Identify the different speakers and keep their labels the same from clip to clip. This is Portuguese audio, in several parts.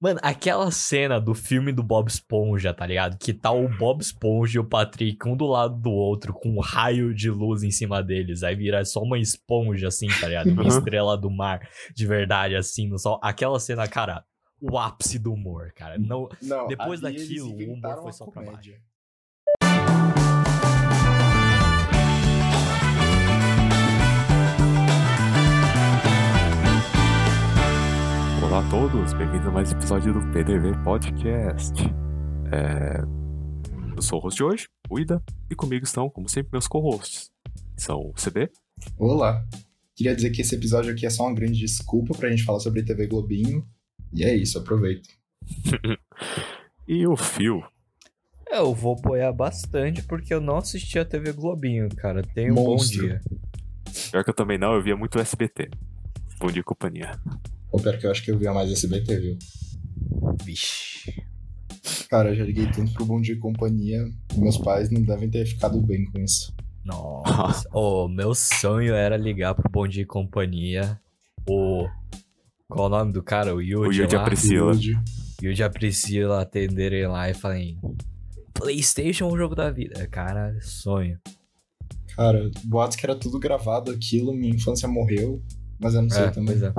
Speaker 1: Mano, aquela cena do filme do Bob Esponja, tá ligado? Que tá o Bob Esponja e o Patrick um do lado do outro, com um raio de luz em cima deles. Aí vira só uma esponja, assim, tá ligado? Uma
Speaker 2: Uhum.
Speaker 1: estrela do mar, de verdade, assim, no sol. Aquela cena, cara, o ápice do humor, cara. Não,
Speaker 3: Não,
Speaker 1: Depois daquilo, o humor foi só pra
Speaker 3: comédia.
Speaker 2: Olá a todos, bem-vindos a mais um episódio do PDV Podcast. É, Eu sou o host de hoje, o Ida, e comigo estão, como sempre, meus co-hosts. São o CB,
Speaker 3: Olá. Queria dizer que esse episódio aqui é só uma grande desculpa pra gente falar sobre TV Globinho. E é isso, aproveita.
Speaker 2: e o Phil.
Speaker 1: eu vou apoiar bastante porque eu não assisti a TV Globinho, cara. Tenha um bom
Speaker 3: Monstro.
Speaker 1: dia.
Speaker 2: Pior que eu também não, eu via muito SBT. Bom dia companhia.
Speaker 3: Ou pior que eu acho que eu via mais SBT, viu?
Speaker 1: Vixe.
Speaker 3: Cara, eu já liguei tanto pro Bom Dia e Companhia. Meus pais não devem ter ficado bem com isso.
Speaker 1: Nossa. oh, meu sonho era ligar pro Bom Dia e Companhia. O. Qual o nome do cara? O Yuji.
Speaker 2: O a
Speaker 1: lá?
Speaker 2: Priscila.
Speaker 1: E a Priscila atenderem lá e falem. PlayStation é o jogo da vida. Cara, sonho.
Speaker 3: Cara, boatos que era tudo gravado aquilo, minha infância morreu. Mas eu não sei
Speaker 1: É,
Speaker 3: também.
Speaker 1: pois é.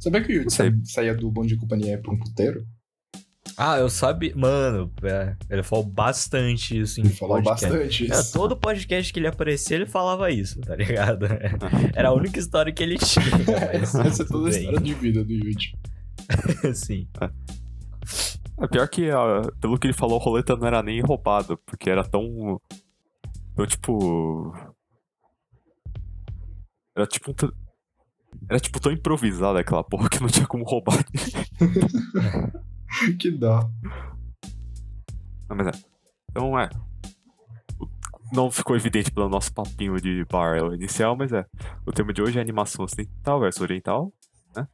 Speaker 3: Sabia que o Yuji saía do Bom Dia e Companhia pra um puteiro?
Speaker 1: Ah, eu sabia. Mano, é, ele falou bastante isso em
Speaker 3: Ele falou
Speaker 1: podcast.
Speaker 3: bastante
Speaker 1: É,
Speaker 3: isso.
Speaker 1: todo podcast que ele aparecia, ele falava isso, tá ligado? Era a única história que ele tinha. mas
Speaker 3: Essa é toda a história de vida do Yuji.
Speaker 1: Sim.
Speaker 2: É pior que, ah, pelo que ele falou, a roleta não era nem roubada, porque era tão. tão tipo. Era tipo um. Era tipo tão improvisada aquela porra que não tinha como roubar.
Speaker 3: que dó.
Speaker 2: Não, mas é. Então é. Não ficou evidente pelo nosso papinho de bar inicial, mas é. O tema de hoje é animação ocidental versus oriental, né?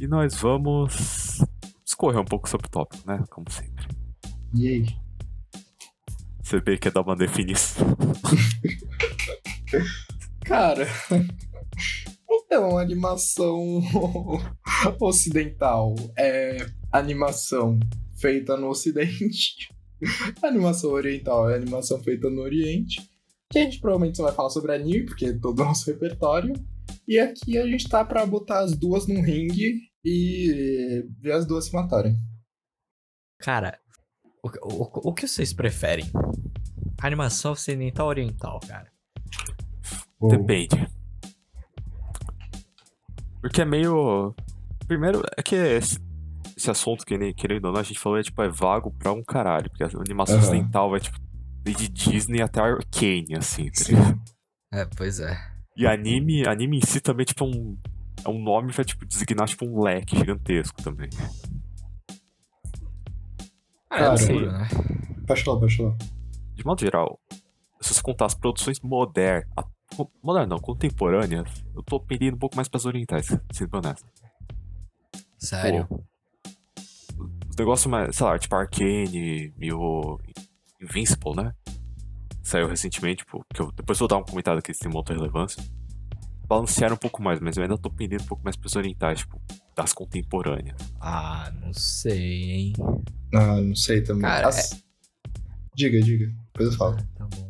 Speaker 2: E nós vamos escorrer um pouco sobre o tópico, né? Como sempre.
Speaker 3: E aí?
Speaker 2: CB quer dar uma definição.
Speaker 3: Cara, então, animação ocidental é animação feita no ocidente. animação oriental é animação feita no oriente. Que a gente provavelmente só vai falar sobre anime, porque é todo o nosso repertório. E aqui a gente tá pra botar as duas num ringue e ver as duas se matarem.
Speaker 1: Cara, o, o, o que vocês preferem? Animação ocidental ou oriental, cara?
Speaker 2: Depende. Porque é meio. Primeiro, é que esse, esse assunto, que nem querendo ou não, a gente falou, é tipo, é vago pra um caralho. Porque a animação
Speaker 3: Aham.
Speaker 2: ocidental vai, tipo, desde Disney até Arcane, assim, tá ligado?
Speaker 1: É, pois é.
Speaker 2: E anime, anime em si também, tipo, é um. É um nome pra, tipo, designar, tipo, um leque gigantesco também.
Speaker 1: Ah,
Speaker 3: Cara,
Speaker 1: é loucura, né?
Speaker 3: Pode falar, pode falar.
Speaker 2: De modo geral, se você contar as produções modernas. Modernas não, contemporâneas, eu tô pendendo um pouco mais pras orientais, sendo honesto.
Speaker 1: Sério.
Speaker 2: Os negócios mais, sei lá, tipo Arcane e o Invincible, né? Saiu recentemente, tipo, que eu, depois eu vou dar um comentário que eles têm uma outra relevância. Balancearam um pouco mais, mas eu ainda tô pendendo um pouco mais pros orientais, tipo, das contemporâneas.
Speaker 1: Ah, não sei, hein?
Speaker 3: Ah, não sei também.
Speaker 1: Cara,
Speaker 3: As- Diga, diga. Depois eu falo.
Speaker 1: Ah, tá bom.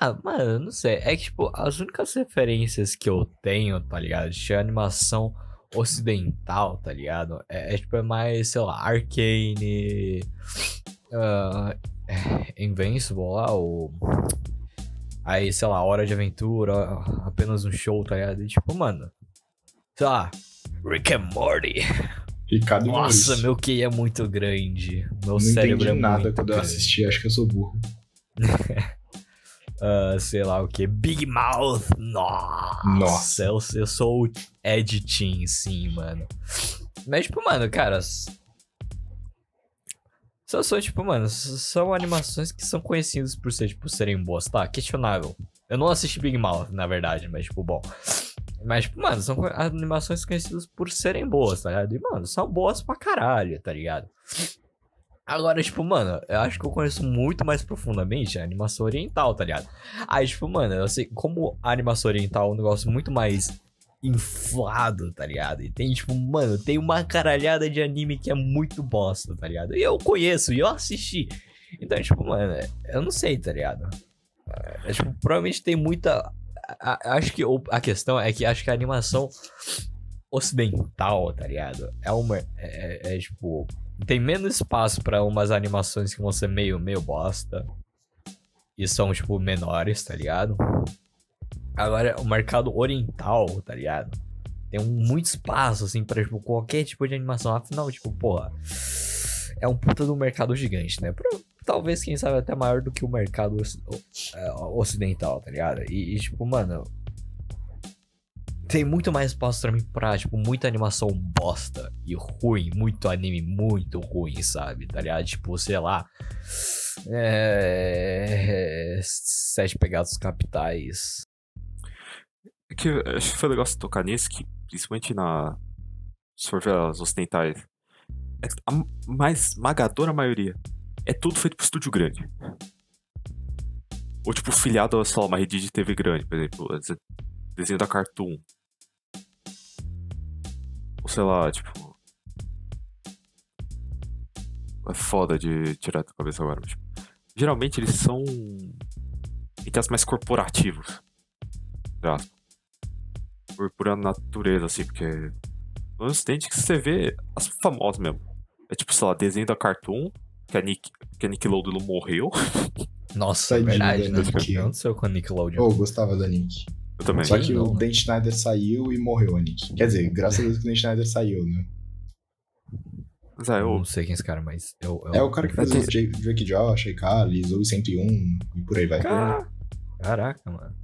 Speaker 1: Ah, mano, eu não sei. É que, tipo, as únicas referências que eu tenho, tá ligado? De animação ocidental, tá ligado? É, é, tipo, é mais, sei lá, Arcane. é, Invincible lá, o. Aí, sei lá, Hora de Aventura, apenas um show, tá ligado? E, tipo, mano. Sei lá, Rick and Morty.
Speaker 3: Ricardo
Speaker 1: Nossa, meu QI é muito grande. Meu
Speaker 3: Não
Speaker 1: cérebro
Speaker 3: entendi
Speaker 1: é
Speaker 3: nada quando eu
Speaker 1: grande.
Speaker 3: assisti, acho que eu sou burro.
Speaker 1: Ah, sei lá o que. Big Mouth. Nossa.
Speaker 3: Nossa.
Speaker 1: Eu, eu sou o Ed Team, sim, mano. Mas, tipo, mano, cara. Só são, tipo, mano, são animações que são conhecidas por ser, tipo, serem boas, tá? Questionável. Eu não assisti Big Mouth, na verdade, mas, tipo, bom. Mas, tipo, mano, são animações conhecidas por serem boas, tá ligado? E, mano, são boas pra caralho, tá ligado? Agora, tipo, mano, eu acho que eu conheço muito mais profundamente a animação oriental, tá ligado? Aí, tipo, mano, eu sei, como a animação oriental é um negócio muito mais inflado, tá ligado? E tem, tipo, mano, tem uma caralhada de anime que é muito bosta, tá ligado? E eu conheço, e eu assisti. Então, tipo, mano, eu não sei, tá ligado? É, tipo, provavelmente tem muita. a- acho que a questão é que acho que a animação ocidental, tá ligado? É uma. É, é- é, tipo. Tem menos espaço pra umas animações que vão ser meio, meio bosta. E são, tipo, menores, tá ligado? Agora, o mercado oriental, tá ligado? Tem um, muito espaço, assim, pra, tipo, qualquer tipo de animação. Afinal, tipo, porra. É um puta do mercado gigante, né? Pro- talvez, quem sabe, até maior do que o mercado é, ocidental, tá ligado? E, e, tipo, mano. Tem muito mais espaço pra mim pra, tipo, muita animação bosta e ruim. Muito anime muito ruim, sabe? Tá ligado? Tipo, sei lá. É. Sete pegados capitais.
Speaker 2: Que acho que foi legal você tocar nisso, que principalmente na. Se for ver as ocidentais. é a mais esmagadora maioria. É tudo feito por estúdio grande. Ou tipo, filiado a, uma rede de TV grande, por exemplo, desenho da Cartoon. Ou sei lá, tipo. É foda de tirar da cabeça agora. mas, tipo, geralmente eles são. Entre as mais corporativos. por pura natureza, assim, porque no Ocidente que você vê as famosas mesmo. É tipo, sei lá, desenho da Cartoon, que a, Nick, que a Nickelodeon morreu.
Speaker 1: Nossa, é verdade,
Speaker 3: da
Speaker 1: né?
Speaker 3: Nick.
Speaker 1: O que aconteceu com a Nickelodeon?
Speaker 3: Eu gostava da Nick.
Speaker 2: Eu também.
Speaker 3: Só que
Speaker 1: não,
Speaker 3: o? Dan Schneider saiu e morreu a Nick. Quer dizer, graças a Deus que o Dan Schneider saiu, né?
Speaker 2: Mas é,
Speaker 1: Eu
Speaker 2: eu,
Speaker 1: não sei quem é esse cara, mas eu. eu
Speaker 3: É o cara que fez os J- Drake Josh, iCarly, Zoe 101 e por aí vai.
Speaker 1: Ca- Caraca, mano.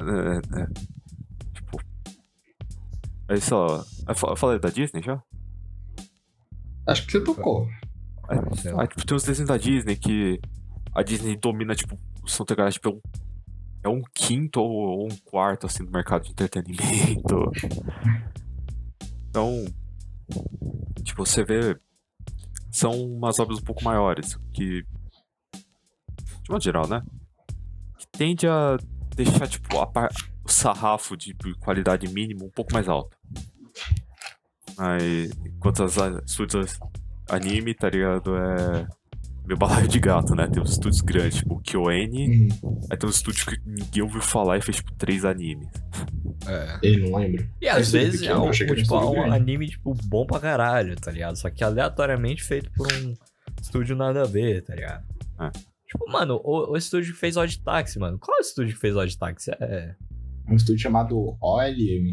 Speaker 2: é, é, tipo. Aí só. Eu fa- eu falei da Disney já?
Speaker 3: Acho que você tocou.
Speaker 2: Ah, tipo, tem os desenhos da Disney que a Disney domina, tipo, são pegadas, tipo, é um, é um quinto ou, um quarto, assim, do mercado de entretenimento. Então, tipo, você vê, são umas obras um pouco maiores, que, de modo geral, né? Que tende a deixar, tipo, a o sarrafo de qualidade mínima um pouco mais alto. Enquanto as estúdios anime, tá ligado? É meu balaio de gato, né? Tem uns estúdios grandes, tipo o KyoN,
Speaker 3: Uhum.
Speaker 2: aí tem uns estúdios que ninguém ouviu falar e fez, tipo, três animes.
Speaker 1: É.
Speaker 3: Ele não lembra.
Speaker 1: E às
Speaker 3: Esse
Speaker 1: vezes
Speaker 3: pequeno,
Speaker 1: é um,
Speaker 3: que era um
Speaker 1: tipo, um anime, tipo, bom pra caralho, tá ligado? Só que aleatoriamente feito por um estúdio nada a ver, tá ligado?
Speaker 2: É.
Speaker 1: Tipo, mano, o, o estúdio que fez Odd Taxi, mano. Qual é o estúdio que fez Odd Taxi? É.
Speaker 3: Um estúdio chamado OLM.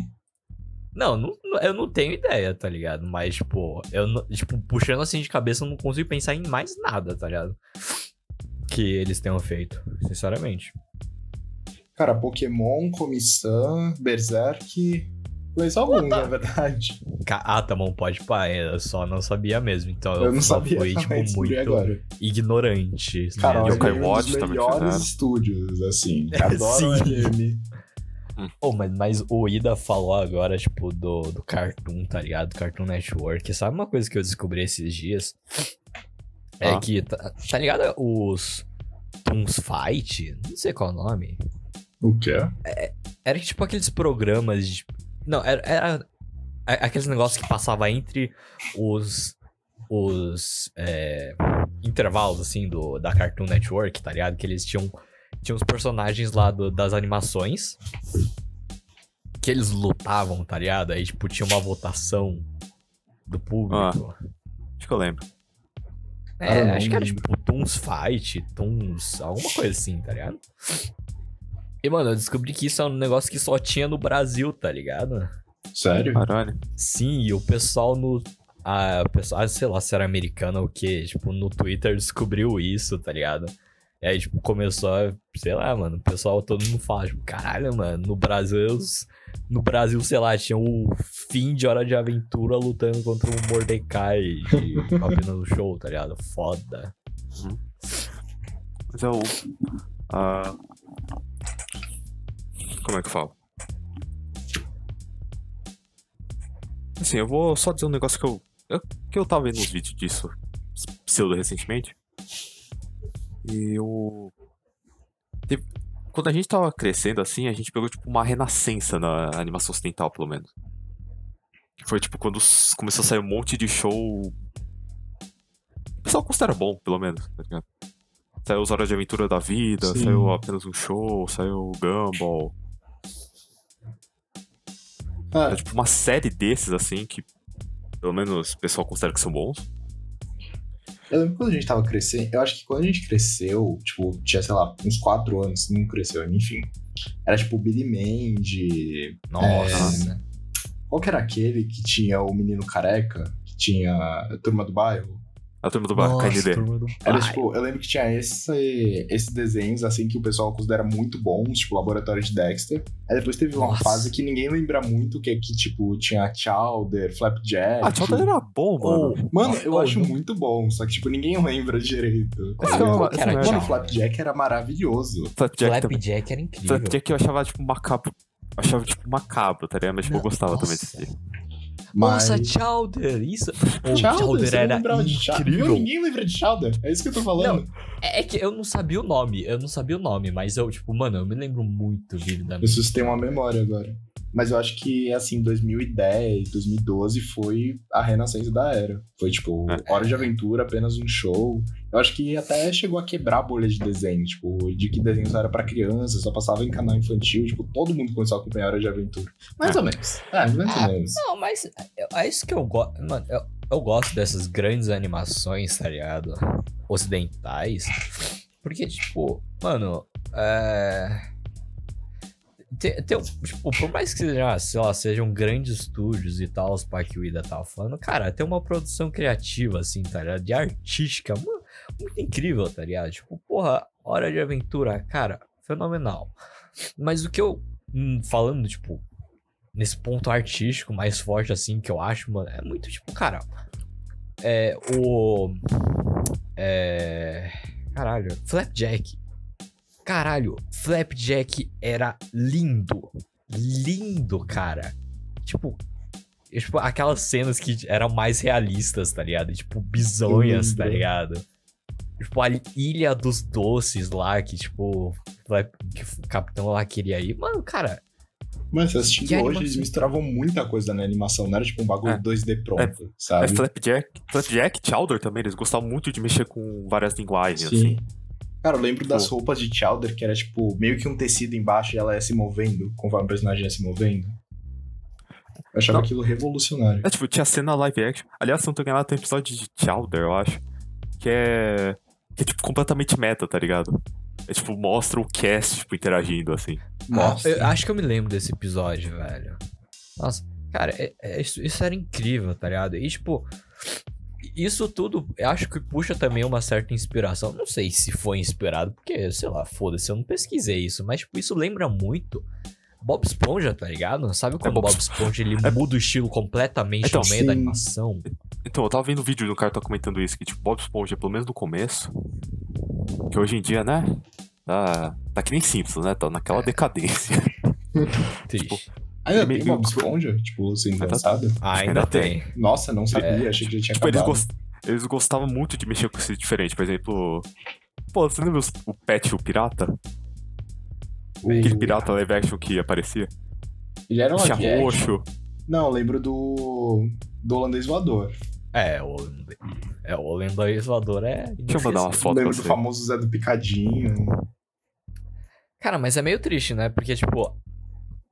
Speaker 1: Não, não, eu não tenho ideia, tá ligado? Mas, tipo, eu não, tipo, puxando assim de cabeça, eu não consigo pensar em mais nada, tá ligado? Que eles tenham feito, sinceramente.
Speaker 3: Cara, Pokémon, Comissão, Berserk. Mas alguns, na verdade.
Speaker 1: Ah, tá bom, pode pá, eu só não sabia mesmo. Então eu,
Speaker 3: Eu não
Speaker 1: só
Speaker 3: sabia
Speaker 1: fui, tipo, muito
Speaker 3: agora.
Speaker 1: ignorante.
Speaker 3: Cara.
Speaker 2: Yokai
Speaker 3: OLM é um
Speaker 2: Watch
Speaker 3: dos
Speaker 2: também
Speaker 3: melhores
Speaker 2: fizeram.
Speaker 3: estúdios, assim. Adoro
Speaker 1: Sim.
Speaker 3: OLM.
Speaker 1: Pô, mas, mas o Ida falou agora, tipo, do, do Cartoon, tá ligado? Do Cartoon Network. Sabe uma coisa que eu descobri esses dias? É
Speaker 2: Ah.
Speaker 1: que, tá, tá ligado os Toons Fight? Não sei qual é o nome.
Speaker 3: O quê?
Speaker 1: Era tipo aqueles programas de... Não, era, era aqueles negócios que passava entre os... Os... é, intervalos, assim, do, da Cartoon Network, tá ligado? Que eles tinham... Tinha os personagens lá do- das animações que eles lutavam, tá ligado? Aí, tipo, tinha uma votação do público.
Speaker 2: Acho que eu lembro.
Speaker 1: É,
Speaker 3: Ah,
Speaker 1: acho que era tipo Toons Fight, Toons, alguma coisa assim, tá ligado? E, mano, eu descobri que isso é um negócio que só tinha no Brasil, tá ligado?
Speaker 3: Sério?
Speaker 2: Caralho.
Speaker 1: Sim, e o pessoal no. A, o pessoal, ah, sei lá se era americano ou o quê, tipo, no Twitter descobriu isso, tá ligado? E aí, tipo, começou sei lá, mano, o pessoal, todo mundo fala, tipo, caralho, mano, no Brasil, no Brasil, sei lá, tinha o fim de Hora de Aventura lutando contra o Mordecai de apenas show, tá ligado? Foda.
Speaker 2: Mas é o. como é que eu falo? Assim, eu vou só dizer um negócio que eu. eu- que eu tava vendo uns vídeos disso pseudo recentemente. E eu. teve- quando a gente tava crescendo assim, a gente pegou, tipo, uma renascença na animação ocidental, pelo menos. Foi, tipo, quando começou a sair um monte de show. O pessoal considera bom, pelo menos, tá ligado? Saiu os Horas de Aventura da Vida,
Speaker 3: Sim.
Speaker 2: saiu apenas um show, saiu Gumball.
Speaker 3: Ah,
Speaker 2: É, tipo, uma série desses, assim, que pelo menos o pessoal considera que são bons.
Speaker 3: Eu lembro quando a gente tava crescendo. Eu acho que quando a gente cresceu, tipo, tinha, sei lá, uns 4 anos, não cresceu, enfim. Era tipo Billy Mandy.
Speaker 1: Nossa.
Speaker 3: Qual que era aquele que tinha o menino careca? Que tinha a turma do bairro?
Speaker 2: A turma do bar, KND.
Speaker 1: turma do
Speaker 3: Era tipo, eu lembro que tinha esse, esses desenhos assim que o pessoal considera muito bons, tipo Laboratório de Dexter. Aí depois teve uma
Speaker 1: Nossa.
Speaker 3: fase que ninguém lembra muito, que é que, tipo, tinha Chowder, Flapjack.
Speaker 2: Ah, Chowder era bom, mano.
Speaker 1: Oh,
Speaker 3: Mano, eu
Speaker 1: oh,
Speaker 3: acho
Speaker 1: não-
Speaker 3: muito bom, só que, tipo, ninguém lembra direito. ligado?
Speaker 2: é
Speaker 1: era
Speaker 3: Mano, o Flapjack era maravilhoso.
Speaker 2: Flapjack também.
Speaker 1: Flapjack era incrível.
Speaker 2: Flapjack eu achava, tipo, macabro. Eu achava, tipo, macabro, tá ligado? Mas, tipo, eu
Speaker 1: Não,
Speaker 2: gostava também
Speaker 1: nossa.
Speaker 2: desse.
Speaker 3: Mas...
Speaker 1: Nossa, Chowder, isso. O
Speaker 3: Chowder,
Speaker 1: Chowder
Speaker 3: não
Speaker 1: era
Speaker 3: lembrava de Chowder? Viu?
Speaker 1: incrível.
Speaker 3: Ninguém lembra de Chowder. É isso que eu tô falando.
Speaker 1: É que eu não sabia o nome, eu não sabia o nome, mas eu, tipo, mano, eu me lembro muito
Speaker 3: Eu
Speaker 1: vividamente.
Speaker 3: suscitei uma memória agora. Mas eu acho que, assim, 2010, 2012 foi a renascença da era. Foi, tipo,
Speaker 2: É.
Speaker 3: Hora de Aventura, apenas um show. Eu acho que até chegou a quebrar a bolha de desenho, tipo, de que desenho só era pra criança, só passava em canal infantil. Tipo, todo mundo começou a acompanhar Hora de Aventura. Mais ou menos. É, mais ou menos.
Speaker 1: Não, mas é- é isso que eu gosto. Mano, eu, eu gosto dessas grandes animações, tá ligado? Ocidentais. Porque, tipo, mano, é. Tem, tem, tipo, por mais que seja, sei lá, sejam grandes estúdios e tal, os pai que o Ida tava falando, cara, tem uma produção criativa, assim, tá ligado? De artística, mu- muito incrível, tá ligado? Tipo, porra, Hora de Aventura, cara, fenomenal. Mas o que eu, hum, falando, tipo, nesse ponto artístico mais forte, assim, que eu acho, mano, é muito, tipo, cara, é, o... É... Caralho, Flapjack. Caralho, Flapjack era lindo. Lindo, cara. Tipo, tipo, aquelas cenas que eram mais realistas, tá ligado? Tipo, bizonhas, tá ligado? Tipo, a Ilha dos Doces lá, que, tipo, que o capitão lá queria ir. Mano, cara,
Speaker 3: Mas assistindo hoje,
Speaker 1: animação.
Speaker 3: eles misturavam muita coisa na animação. Não era, tipo, um bagulho
Speaker 2: É.
Speaker 3: 2D pronto,
Speaker 2: É
Speaker 3: sabe?
Speaker 2: Flapjack. Flapjack, Chowder também, eles gostavam muito de mexer com várias linguagens,
Speaker 3: Sim.
Speaker 2: assim.
Speaker 3: Cara, eu lembro das
Speaker 2: Pô.
Speaker 3: roupas de Chowder, que era tipo meio que um tecido embaixo e ela ia se movendo, conforme o personagem ia se movendo. Eu achava
Speaker 2: Não.
Speaker 3: aquilo revolucionário.
Speaker 2: É, tipo, tinha cena live action. Aliás, se não tô enganado, tem um episódio de Chowder, eu acho. Que é. Que é, tipo, completamente meta, tá ligado? É, tipo, mostra o cast, tipo, interagindo, assim.
Speaker 3: Nossa.
Speaker 1: Eu acho que eu me lembro desse episódio, velho. Nossa, cara, é- é- isso, isso era incrível, tá ligado? E, tipo, isso tudo, eu acho que puxa também uma certa inspiração. Não sei se foi inspirado, porque, sei lá, foda-se, eu não pesquisei isso, mas, tipo, isso lembra muito Bob Esponja, tá ligado? Sabe quando
Speaker 2: Bob
Speaker 1: Bob Esponja ele muda o estilo completamente
Speaker 2: Então,
Speaker 1: no meio da
Speaker 3: sim.
Speaker 1: animação?
Speaker 2: Então, eu tava vendo um vídeo do cara tá comentando isso, que, tipo, Bob Esponja, pelo menos no começo. Que hoje em dia, né? Tá, tá que nem Simpsons, né? Tá
Speaker 1: É.
Speaker 2: naquela decadência.
Speaker 1: Triste.
Speaker 3: Ainda
Speaker 2: Ele
Speaker 3: tem
Speaker 2: meio-
Speaker 3: Bob Esponja, tipo,
Speaker 2: Ainda-
Speaker 3: lançado?
Speaker 1: Ah, ainda
Speaker 2: ainda
Speaker 1: tem.
Speaker 3: Nossa, não sabia, achei que já tinha
Speaker 2: tipo, eles,
Speaker 3: acabado.
Speaker 2: gost... eles gostavam muito de mexer com esse diferente. Por exemplo. Pô, você lembra o Pet, o pirata?
Speaker 3: O-
Speaker 2: Aquele pirata live action que aparecia?
Speaker 3: Ele era um
Speaker 2: Tinha
Speaker 3: action?
Speaker 2: roxo.
Speaker 3: Não, eu lembro do... do holandês voador.
Speaker 1: É, o, é, o lendário voador é.
Speaker 2: Deixa eu mandar uma foto
Speaker 3: lembro do famoso Zé do Picadinho.
Speaker 1: Cara, mas é meio triste, né? Porque, tipo,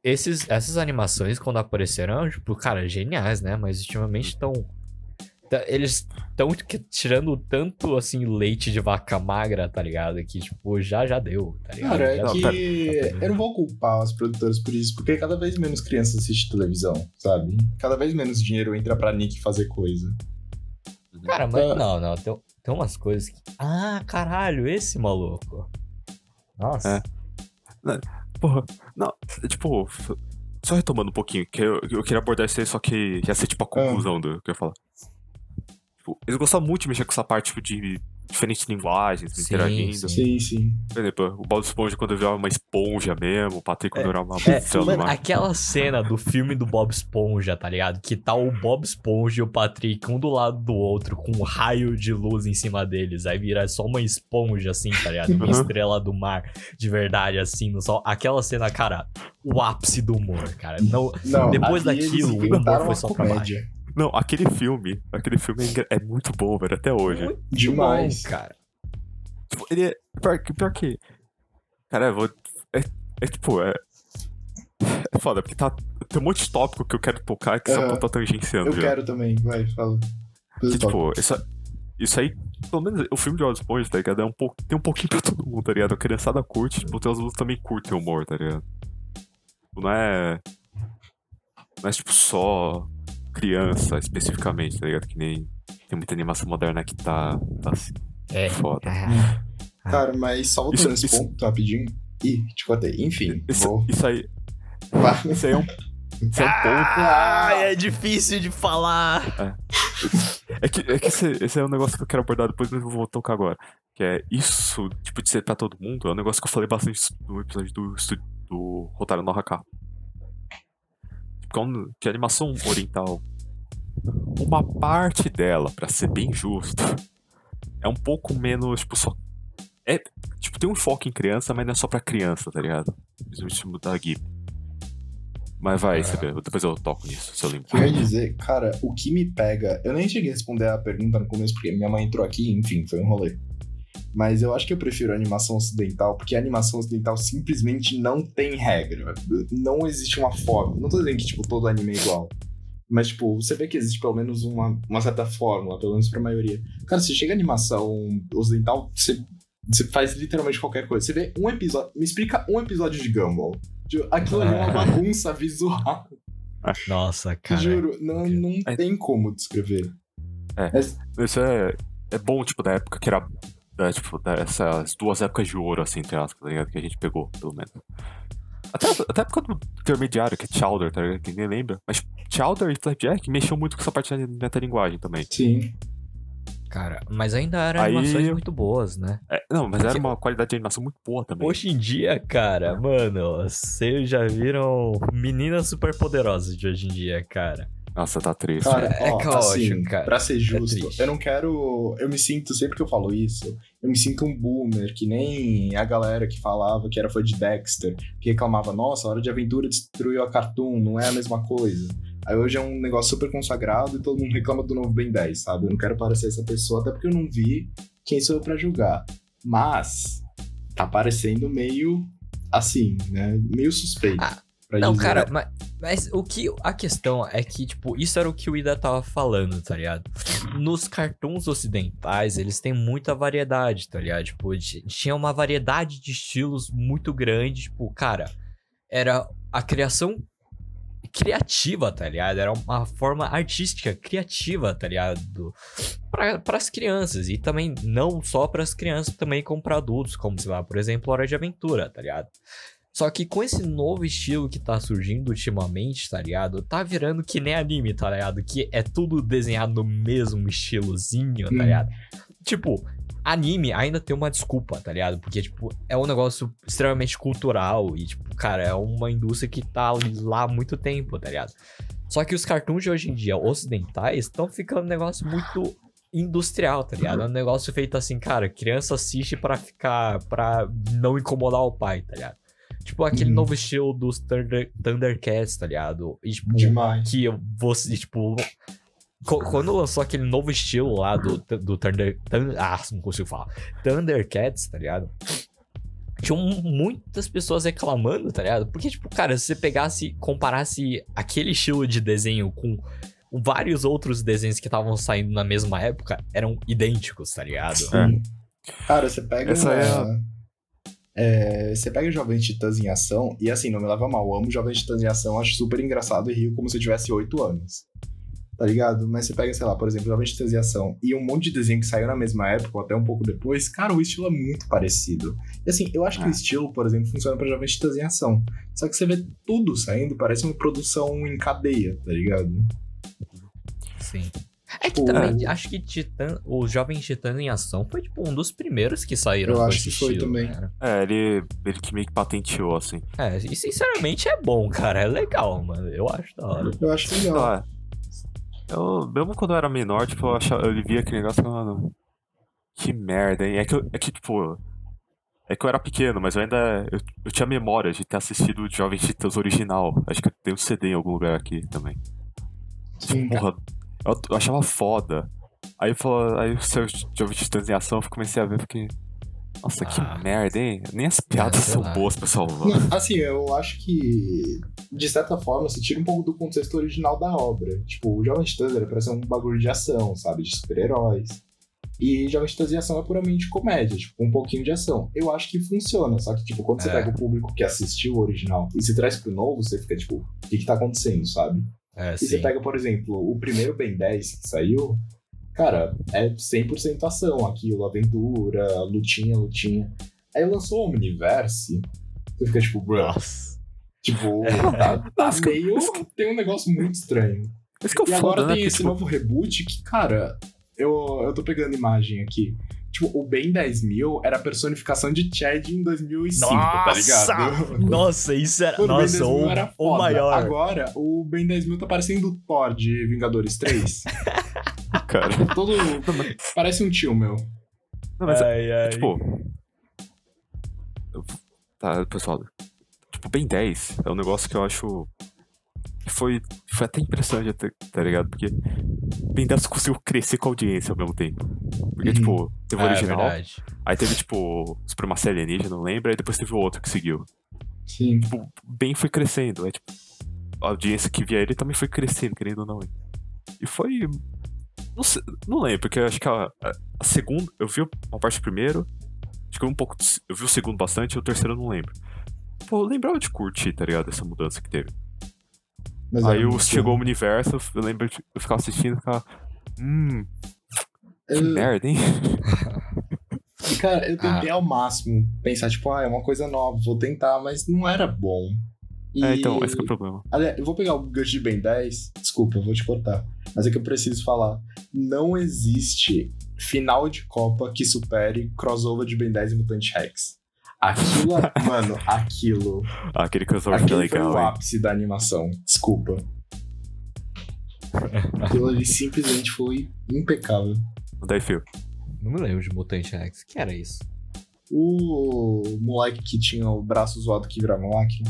Speaker 1: esses, essas animações, quando apareceram, tipo, cara, geniais, né? Mas ultimamente estão. Eles estão tirando tanto, assim, leite de vaca magra, tá ligado? Que, tipo, já já deu, tá ligado?
Speaker 3: Cara, é que
Speaker 1: deu.
Speaker 3: eu não vou culpar os produtores por isso, porque cada vez menos crianças assistem televisão, sabe? Cada vez menos dinheiro entra pra Nick fazer coisa.
Speaker 1: Cara, mas
Speaker 3: Ah.
Speaker 1: não, não. Tem, tem umas coisas que. Ah, caralho, esse maluco. Nossa.
Speaker 2: É. Porra, não, tipo, só retomando um pouquinho, que eu, eu queria abordar isso aí, só que ia ser tipo a conclusão do que eu ia falar. Tipo, eles gostavam muito de mexer com essa parte tipo, de diferentes linguagens
Speaker 1: Sim,
Speaker 2: interagindo.
Speaker 3: Sim, sim.
Speaker 2: Por exemplo, o Bob Esponja quando virava uma esponja mesmo, o Patrick quando virava uma
Speaker 1: É, mano,
Speaker 2: mar.
Speaker 1: aquela cena do filme do Bob Esponja, tá ligado? Que tá o Bob Esponja e o Patrick um do lado do outro, com um raio de luz em cima deles. Aí vira só uma esponja, assim, tá ligado? Uma
Speaker 2: Uhum.
Speaker 1: estrela do mar, de verdade, assim, no sol. Aquela cena, cara, o ápice do humor, cara. Não,
Speaker 3: Não,
Speaker 1: Depois daquilo, o humor foi só pra
Speaker 3: comédia.
Speaker 2: Não, aquele filme, aquele filme é, é muito bom, velho, até hoje.
Speaker 1: Muito
Speaker 3: Demais.
Speaker 1: bom, cara.
Speaker 2: Tipo, ele é. Pior, que- pior que. Cara, eu vou. É, é tipo, é. É foda, porque tá. Tem um monte de tópico que eu quero tocar que só
Speaker 3: Aham.
Speaker 2: tô tá tangenciando
Speaker 3: Eu
Speaker 2: já.
Speaker 3: quero também, vai, fala.
Speaker 2: Que, tipo, isso, isso aí, pelo menos o filme de Esponja, tá ligado? É um pouco, tem um pouquinho pra todo mundo, tá ligado? A criançada curte, tipo, os adultos também curtem humor, tá ligado? Tipo, Não é. Não é, tipo, só criança especificamente, tá ligado? Que nem. Tem muita animação moderna que tá. tá assim,
Speaker 1: É.
Speaker 2: foda.
Speaker 3: Cara, mas só voltando
Speaker 2: Isso-
Speaker 3: nesse
Speaker 2: isso-
Speaker 3: ponto rapidinho. Ih, te contei. Enfim,
Speaker 2: Isso,
Speaker 3: vou.
Speaker 2: isso aí.
Speaker 3: Vai.
Speaker 2: Isso aí é um. Isso é um ponto.
Speaker 1: Ah, é difícil de falar.
Speaker 2: É que, é que esse, esse é um negócio que eu quero abordar depois, mas eu vou tocar agora. Que é isso, tipo, de ser pra todo mundo, é um negócio que eu falei bastante no episódio do, do Rotário no Haka. Que a animação oriental, uma parte dela, pra ser bem justo, é um pouco menos, tipo, só. É, tipo, tem um foco em criança, mas não é só pra criança, tá ligado? Principalmente da Ghibli. Mas vai, sabe? Depois eu toco nisso, se eu lembro.
Speaker 3: Eu ia dizer, cara, o que me pega. Eu nem cheguei a responder a pergunta no começo, porque minha mãe entrou aqui, enfim, foi um rolê. Mas eu acho que eu prefiro a animação ocidental, porque a animação ocidental simplesmente não tem regra. Não existe uma forma. Não tô dizendo que, tipo, todo anime é igual. Mas, tipo, você vê que existe pelo menos uma, uma certa fórmula, pelo menos pra maioria. Cara, se chega a animação ocidental, você, você faz literalmente qualquer coisa. Você vê um episódio. Me explica um episódio de Gumball. Tipo, Aquilo ali é uma bagunça visual.
Speaker 1: Nossa, cara.
Speaker 3: Juro, não, não
Speaker 2: É.
Speaker 3: tem como descrever.
Speaker 2: É.
Speaker 3: Mas-
Speaker 2: Isso é, é bom, tipo, da época que era. Da, tipo, dessas duas épocas de ouro, assim, entre aspas, tá ligado? Que a gente pegou, pelo menos. Até, até a época do intermediário, que é Chowder, tá ligado? Que ninguém lembra. Mas Chowder e Flapjack mexeu muito com essa parte da metalinguagem também.
Speaker 3: Sim.
Speaker 1: Cara, mas ainda eram
Speaker 2: Aí-
Speaker 1: animações muito boas, né?
Speaker 2: É, não, mas era uma qualidade de animação muito boa também.
Speaker 1: Hoje em dia, cara, mano, vocês já viram meninas super poderosas de hoje em dia, cara.
Speaker 2: Nossa, tá triste.
Speaker 3: Cara,
Speaker 1: É
Speaker 3: ó,
Speaker 1: caótico,
Speaker 3: assim,
Speaker 1: cara.
Speaker 3: pra ser justo,
Speaker 1: triste.
Speaker 3: eu não quero. Eu me sinto, sempre que eu falo isso, eu me sinto um boomer, que nem a galera que falava que era fã de Dexter, que reclamava, nossa, Hora de Aventura destruiu a Cartoon, não é a mesma coisa. Aí hoje é um negócio super consagrado e todo mundo reclama do novo Ben 10, sabe? Eu não quero parecer essa pessoa, até porque eu não vi quem sou eu pra julgar. Mas tá parecendo meio assim, né? Meio suspeito.
Speaker 1: Ah,
Speaker 3: pra
Speaker 1: Não, cara, mas, mas o que. A questão é que, tipo, isso era o que o Ida tava falando, tá ligado? Nos cartoons ocidentais, eles têm muita variedade, tá ligado? Tipo, ti- tinha uma variedade de estilos muito grande. Tipo, cara, era a criação criativa, tá ligado? Era uma forma artística, criativa, tá ligado? Para as crianças. E também, não só para as crianças, também como para adultos, como, sei lá, por exemplo, Hora de Aventura, tá ligado? Só que com esse novo estilo que tá surgindo ultimamente, tá ligado? Tá virando que nem anime, tá ligado? Que é tudo desenhado no mesmo estilozinho, tá
Speaker 3: Hum.
Speaker 1: ligado? Tipo, anime ainda tem uma desculpa, tá ligado? Porque, tipo, é um negócio extremamente cultural e, tipo, cara, é uma indústria que tá lá há muito tempo, tá ligado? Só que os cartoons de hoje em dia, ocidentais, estão ficando um negócio muito industrial, tá ligado? É um negócio feito assim, cara, criança assiste pra ficar, pra não incomodar o pai, tá ligado? Tipo, aquele
Speaker 3: Uhum.
Speaker 1: novo estilo dos Thunder, Thundercats, tá ligado? E, tipo,
Speaker 3: Demais.
Speaker 1: que você, tipo. Quando lançou aquele novo estilo lá do, do Thunder. Thun- ah, não consigo falar. Thundercats, tá ligado? Tinham muitas pessoas reclamando, tá ligado? Porque, tipo, cara, se você pegasse, comparasse aquele estilo de desenho com vários outros desenhos que estavam saindo na mesma época, eram idênticos, tá ligado?
Speaker 3: Sim. Cara, você pega.
Speaker 2: Essa é
Speaker 3: uma- é, você pega Jovens Titãs em Ação, e assim, não me leva mal, eu amo Jovens Titãs em Ação, acho super engraçado e rio como se eu tivesse 8 anos. Tá ligado? Mas você pega, sei lá, por exemplo, Jovens Titãs em Ação e um monte de desenho que saiu na mesma época, ou até um pouco depois, cara, o estilo é muito parecido. E assim, eu acho que
Speaker 2: É.
Speaker 3: o estilo, por exemplo, funciona pra Jovens Titãs em Ação. Só que você vê tudo saindo, parece uma produção em cadeia, tá ligado?
Speaker 1: Sim. É que
Speaker 3: Tipo,
Speaker 1: também acho que Titã, o Jovem Titã em Ação foi tipo um dos primeiros que saíram
Speaker 3: Eu acho que foi
Speaker 1: estilo,
Speaker 3: também.
Speaker 1: cara.
Speaker 2: É, ele, ele que meio que patenteou, assim.
Speaker 1: É, e sinceramente é bom, cara. É legal, mano. Eu acho da hora.
Speaker 3: Eu acho legal.
Speaker 2: lá. Eu, mesmo quando eu era menor, tipo, eu, achava, eu via aquele negócio e falava, mano, que merda, hein? É que, eu- é que, tipo, é que eu era pequeno, mas eu ainda, eu, eu tinha memória de ter assistido o Jovem Titãs original. Acho que eu tenho um CD em algum lugar aqui também.
Speaker 3: Sim.
Speaker 2: Porra, eu, eu achava foda. Aí, falou, aí o seu Jovem Titãs em ação, eu comecei a ver, fiquei, nossa, que
Speaker 1: Ah.
Speaker 2: merda, hein? Nem as piadas
Speaker 1: sei
Speaker 2: são
Speaker 1: lá.
Speaker 2: boas pra salvar.
Speaker 3: Não, Assim, eu acho que, de certa forma, se tira um pouco do contexto original da obra. Tipo, o Jovem Titãs era pra ser um bagulho de ação, sabe? De super-heróis. E Jovem Titãs em ação é puramente comédia, tipo, um pouquinho de ação. Eu acho que funciona, só que, tipo, quando você
Speaker 1: É.
Speaker 3: pega o público que assistiu o original e se traz pro novo, você fica, tipo, o que que tá acontecendo, sabe?
Speaker 1: É,
Speaker 3: E você
Speaker 1: sim.
Speaker 3: pega, por exemplo, o primeiro Ben 10 que saiu, cara, é 100% ação, aquilo, aventura, lutinha, lutinha. Aí lançou o Omniverse, você fica tipo, bro,
Speaker 1: Nossa.
Speaker 3: tipo, tá, tá
Speaker 2: que-
Speaker 3: meio. Tem um negócio muito estranho.
Speaker 2: Isso que é
Speaker 3: E
Speaker 2: foda,
Speaker 3: agora
Speaker 2: né?
Speaker 3: tem
Speaker 2: Porque,
Speaker 3: esse
Speaker 2: tipo,
Speaker 3: novo reboot que, cara, eu, eu tô pegando imagem aqui. Tipo, o Ben 10 mil era a personificação de Chad em 2005, tá ligado?
Speaker 1: Nossa, isso era.
Speaker 3: Mano, o Ben 10
Speaker 1: Nossa, o,
Speaker 3: era
Speaker 1: o maior.
Speaker 3: Agora, o Ben 10 mil tá parecendo o Thor de Vingadores 3.
Speaker 2: cara.
Speaker 3: Todo. Parece um tio meu.
Speaker 2: Não, mas
Speaker 1: ai, ai.
Speaker 2: Tipo. Tá, pessoal. Tipo, bem 10 é um negócio que eu acho. Foi, foi até impressionante, tá ligado? Porque bem 10 conseguiu crescer com a audiência ao mesmo tempo. Porque,
Speaker 3: Uhum.
Speaker 2: tipo, teve o
Speaker 1: É,
Speaker 2: original,
Speaker 1: verdade.
Speaker 2: aí teve, tipo, Supremacia Alienígena, não lembro, aí depois teve o outro que seguiu.
Speaker 3: Sim.
Speaker 2: Tipo, bem foi crescendo. Aí, tipo, a audiência que via ele também foi crescendo, querendo ou não. E foi. Não, sei- não lembro, porque eu acho que a, a- a segunda. Eu vi uma parte primeiro. Acho que eu um pouco. Eu vi o segundo bastante e o terceiro eu não lembro. Pô, eu lembrava de curtir, tá ligado? Essa mudança que teve.
Speaker 3: Mas
Speaker 2: Aí o, chegou o universo, eu lembro de eu ficava assistindo e ficava. Hum, que
Speaker 3: Eu-
Speaker 2: merda, hein?
Speaker 3: E, Cara, eu tentei ao máximo pensar, tipo, ah, é uma coisa nova, vou tentar, mas não era bom. E...
Speaker 2: É, então, esse que é o problema.
Speaker 3: Aliás, eu vou pegar o gancho de Ben 10. Desculpa, eu vou te cortar. Mas é que eu preciso falar. Não existe final de Copa que supere crossover de Ben 10 e Mutante Rex. Aquilo, mano, aquilo.
Speaker 2: Aquele crossover
Speaker 3: Aquilo foi
Speaker 2: legal,
Speaker 3: o
Speaker 2: hein?
Speaker 3: ápice da animação. Desculpa. Aquilo ali simplesmente foi impecável.
Speaker 2: Daí, fio.
Speaker 1: Não me lembro de Mutante X. que era isso?
Speaker 3: O moleque que tinha o braço zoado que virava máquina.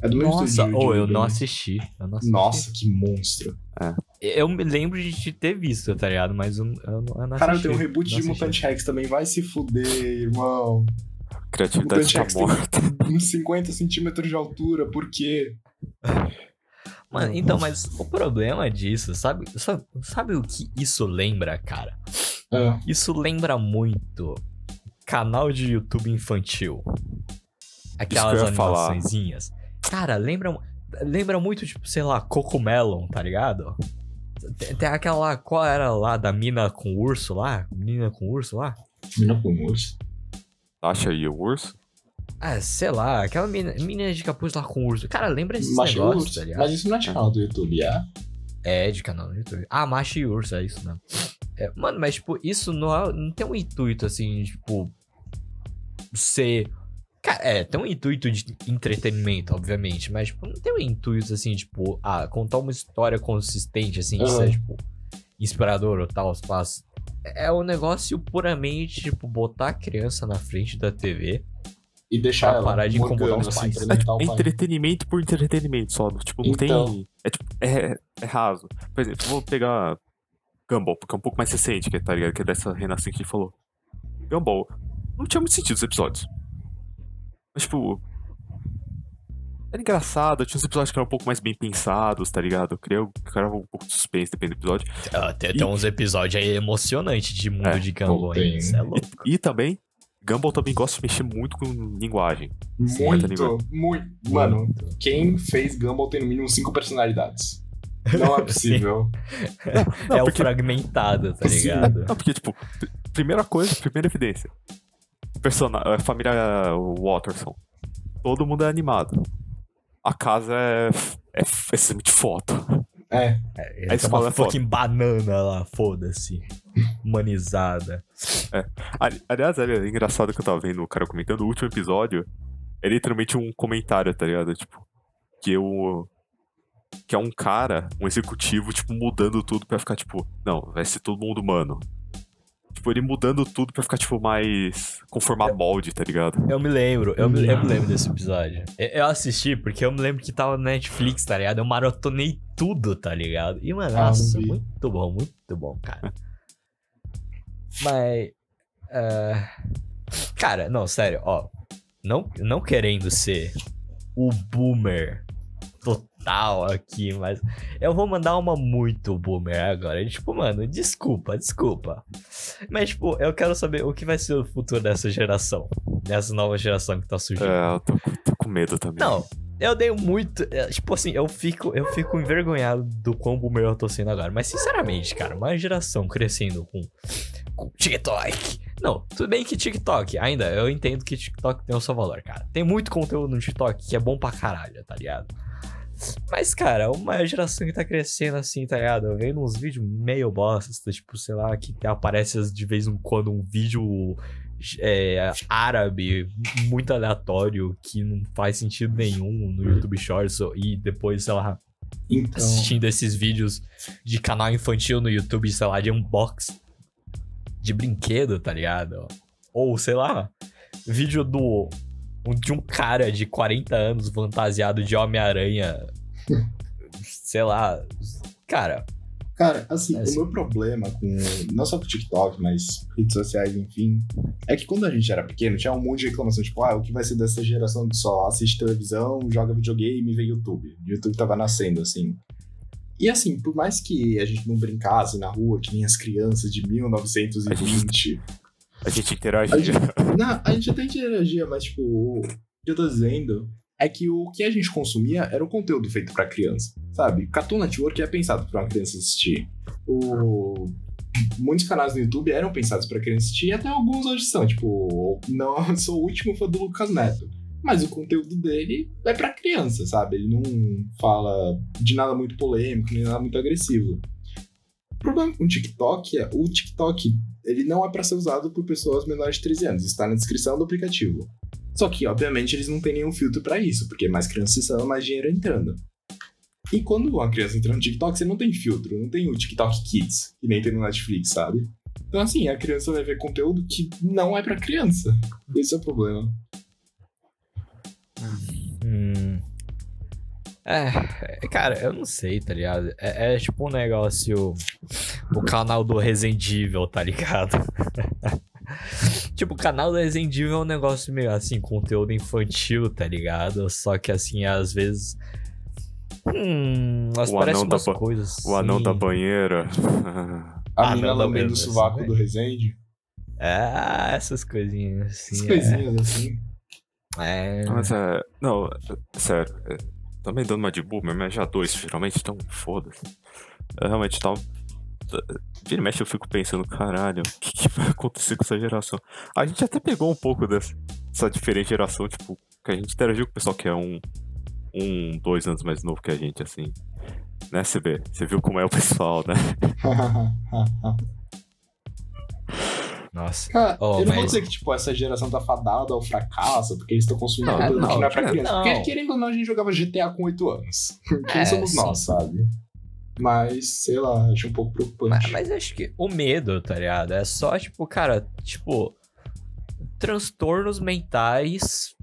Speaker 3: É do mesmo
Speaker 1: Nossa,
Speaker 3: estúdio
Speaker 1: oh,
Speaker 3: de-
Speaker 1: eu não assisti. Eu não assisti.
Speaker 3: Nossa, que monstro.
Speaker 1: Eu me lembro de ter visto, tá ligado? Mas eu, eu, não-
Speaker 3: Cara, tem um reboot de. Mutante Rex também. Vai se fuder, irmão.
Speaker 2: Criatividade
Speaker 3: Mutante
Speaker 2: tá
Speaker 3: tem
Speaker 2: morta.
Speaker 3: uns 50 centímetros de altura, por quê?
Speaker 1: Mano, então, mas o problema disso, sabe, sabe, sabe o que isso lembra, cara?
Speaker 3: Ah,
Speaker 1: Isso lembra muito canal de YouTube infantil. Aquelas
Speaker 2: falar.
Speaker 1: animaçõezinhas. Cara, lembra, lembra muito, tipo, sei lá, Cocomelon, tá ligado? Tem, tem aquela lá, qual era lá da mina com urso lá? Menina com urso lá?
Speaker 3: mina com urso.
Speaker 2: Acha aí o urso?
Speaker 1: Ah, sei lá, aquela mina, menina de capuz lá com urso. Cara, lembra esses
Speaker 3: Macho e
Speaker 1: negócios,
Speaker 3: urso.
Speaker 1: tá ligado?
Speaker 3: Mas isso não é de canal do YouTube, é?
Speaker 1: É, de canal no YouTube. Ah, macho e urso, é isso mesmo. É, mano, mas, tipo, isso não, é- não tem um intuito, assim, tipo, ser... Cara, é, tem um intuito de entretenimento, obviamente, mas, tipo, não tem um intuito, assim, tipo, ah, contar uma história consistente, assim,
Speaker 3: Aham.
Speaker 1: seja, tipo, inspirador ou tal, espaço. É um negócio puramente, tipo, botar a criança na frente da TV.
Speaker 3: E deixar
Speaker 1: Pra
Speaker 3: ela
Speaker 1: parar de incomodar os
Speaker 3: assim,
Speaker 1: pais.
Speaker 3: pra
Speaker 2: É, tipo, entretenimento por entretenimento só. Tipo, não
Speaker 3: Então.
Speaker 2: tem. É tipo, é, é raso. Por exemplo, vou pegar Gumball, porque é um pouco mais recente, que, é, tá ligado? Que é dessa renascença que a gente falou. Gumball, não tinha muito sentido os episódios. Mas, tipo. Era engraçado, tinha uns episódios que eram um pouco mais bem pensados, tá ligado? Eu queria, criava um pouco de suspense, dependendo do episódio.
Speaker 1: Tem,
Speaker 2: E-
Speaker 1: tem uns episódios aí emocionantes de mundo
Speaker 2: É,
Speaker 1: de Gumball, hein? Isso é louco.
Speaker 2: E também, Gumball também gosta de mexer muito com linguagem. Sim, tá ligado?
Speaker 3: Muito, muito. Mano, quem fez Gumball tem no mínimo cinco personalidades. Não é possível.
Speaker 2: Não,
Speaker 1: é o
Speaker 2: porque-
Speaker 1: fragmentado, tá
Speaker 3: Sim.
Speaker 1: ligado?
Speaker 2: Não, porque, tipo, pr- primeira coisa, primeira evidência. Persona a família Watterson. Todo mundo é animado. A casa é, é, é muito foto.
Speaker 3: É.
Speaker 1: É, ele
Speaker 2: você
Speaker 1: tem uma
Speaker 2: é foda.
Speaker 1: fucking banana lá, foda-se. Humanizada.
Speaker 2: Ali- Aliás, é engraçado que eu tava vendo o cara comentando. O último episódio é literalmente um comentário, tá ligado? Tipo, que eu. Que é um cara, um executivo, tipo, mudando tudo pra ficar, tipo, não, vai ser todo mundo humano. Tipo, ele mudando tudo pra ficar, tipo, mais. conformar molde, tá ligado?
Speaker 1: Eu me lembro, eu me, eu me lembro desse episódio. Eu, eu assisti porque eu me lembro que tava no Netflix, tá ligado? Eu maratonei tudo, tá ligado? E, mano,
Speaker 3: Ah,
Speaker 1: nossa,
Speaker 3: vi.
Speaker 1: muito bom, muito bom, cara. Mas. ah, cara, não, sério, ó. Não, não querendo ser o boomer aqui, mas eu vou mandar uma muito boomer agora. Tipo, mano, desculpa, desculpa. Mas, tipo, eu quero saber o que vai ser o futuro dessa geração. Dessa nova geração que tá surgindo.
Speaker 2: É, eu tô, com- tô com medo também.
Speaker 1: Não, eu dei muito. é, Tipo assim, eu fico, eu fico envergonhado do quão boomer eu tô sendo agora. Mas, sinceramente, cara, uma geração crescendo com, com TikTok. Não, tudo bem que TikTok, ainda, eu entendo que TikTok tem o seu valor, cara. Tem muito conteúdo no TikTok que é bom pra caralho, tá ligado? Mas, cara, uma geração que tá crescendo assim, tá ligado? Vendo uns vídeos meio bosta, tipo, sei lá, que aparece de vez em quando um vídeo é, árabe muito aleatório que não faz sentido nenhum no YouTube Shorts e depois, sei lá,
Speaker 3: Então.
Speaker 1: assistindo esses vídeos de canal infantil no YouTube, sei lá, de unbox de brinquedo, tá ligado? Ou, sei lá, vídeo do de um cara de 40 anos fantasiado de Homem-Aranha. sei lá. Cara,
Speaker 3: Cara, assim,
Speaker 1: É,
Speaker 3: o
Speaker 1: sim.
Speaker 3: meu problema com. Não só com o TikTok, mas redes sociais, enfim. É que quando a gente era pequeno, tinha um monte de reclamação, tipo, ah, o que vai ser dessa geração que só assiste televisão, joga videogame e vê YouTube. O YouTube tava nascendo, assim. E assim, por mais que a gente não brincasse na rua, que nem as crianças de 1920.
Speaker 2: A gente
Speaker 3: A
Speaker 2: interagia.
Speaker 3: gente, não, a gente até interagia, mas, tipo, o que eu tô dizendo é que o que a gente consumia era o conteúdo feito pra criança, sabe? Cartoon Network é pensado pra uma criança assistir. O... Muitos canais no YouTube eram pensados pra criança assistir, e até alguns hoje são. Tipo, não sou o último fã do Lucas Neto. Mas o conteúdo dele é pra criança, sabe? Ele não fala de nada muito polêmico, nem nada muito agressivo. O problema com o TikTok é o TikTok ele não é para ser usado por pessoas menores de 13 anos. Está na descrição do aplicativo. Só que, obviamente, eles não têm nenhum filtro para isso, porque mais crianças são, mais dinheiro entrando. E quando uma criança entra no TikTok, você não tem filtro, não tem o TikTok Kids, que nem tem no Netflix, sabe? Então, assim, a criança vai ver conteúdo que não é para criança. Esse é o problema.
Speaker 1: Hum. É, cara, eu não sei, tá ligado? É, é tipo um negócio. O canal do Resident Evil, tá ligado? tipo, o canal do Resident Evil é um negócio meio assim, conteúdo infantil, tá ligado? Só que assim, às vezes. Hum, elas
Speaker 2: O
Speaker 1: parecem
Speaker 2: anão da
Speaker 1: umas
Speaker 2: ba-
Speaker 1: coisas.
Speaker 2: O anão da
Speaker 1: assim.
Speaker 2: banheira.
Speaker 3: A
Speaker 1: Ah,
Speaker 3: mina lambendo o sovaco
Speaker 1: assim,
Speaker 3: do Resende.
Speaker 1: É, essas coisinhas assim.
Speaker 3: Essas
Speaker 1: é.
Speaker 3: coisinhas assim.
Speaker 1: É.
Speaker 2: Mas é. Não, é- sério. É, também dando uma de boomer, mas já dois, geralmente, então foda-se. Eu realmente tava. Vira e mexe, eu fico pensando, caralho, o que, que vai acontecer com essa geração? A gente até pegou um pouco dessa, dessa diferente geração, tipo, que a gente interagiu com o pessoal que é um, um, dois anos mais novo que a gente, assim. Né, vê? Você viu como é o pessoal, né?
Speaker 1: Nossa.
Speaker 3: Cara,
Speaker 1: Oh,
Speaker 3: eu não vou
Speaker 1: mas-
Speaker 3: dizer que, tipo, essa geração tá fadada ao fracasso, porque eles estão consumindo
Speaker 1: Não,
Speaker 3: conteúdo
Speaker 1: não,
Speaker 3: que não é pra criança.
Speaker 1: Não.
Speaker 3: Porque, querendo ou não, a gente jogava GTA com 8 anos. Quem
Speaker 1: É,
Speaker 3: somos
Speaker 1: sim.
Speaker 3: nós, sabe? Mas, sei lá, acho um pouco preocupante.
Speaker 1: Mas, mas acho que o medo, tá ligado? É só, tipo, cara, tipo, transtornos mentais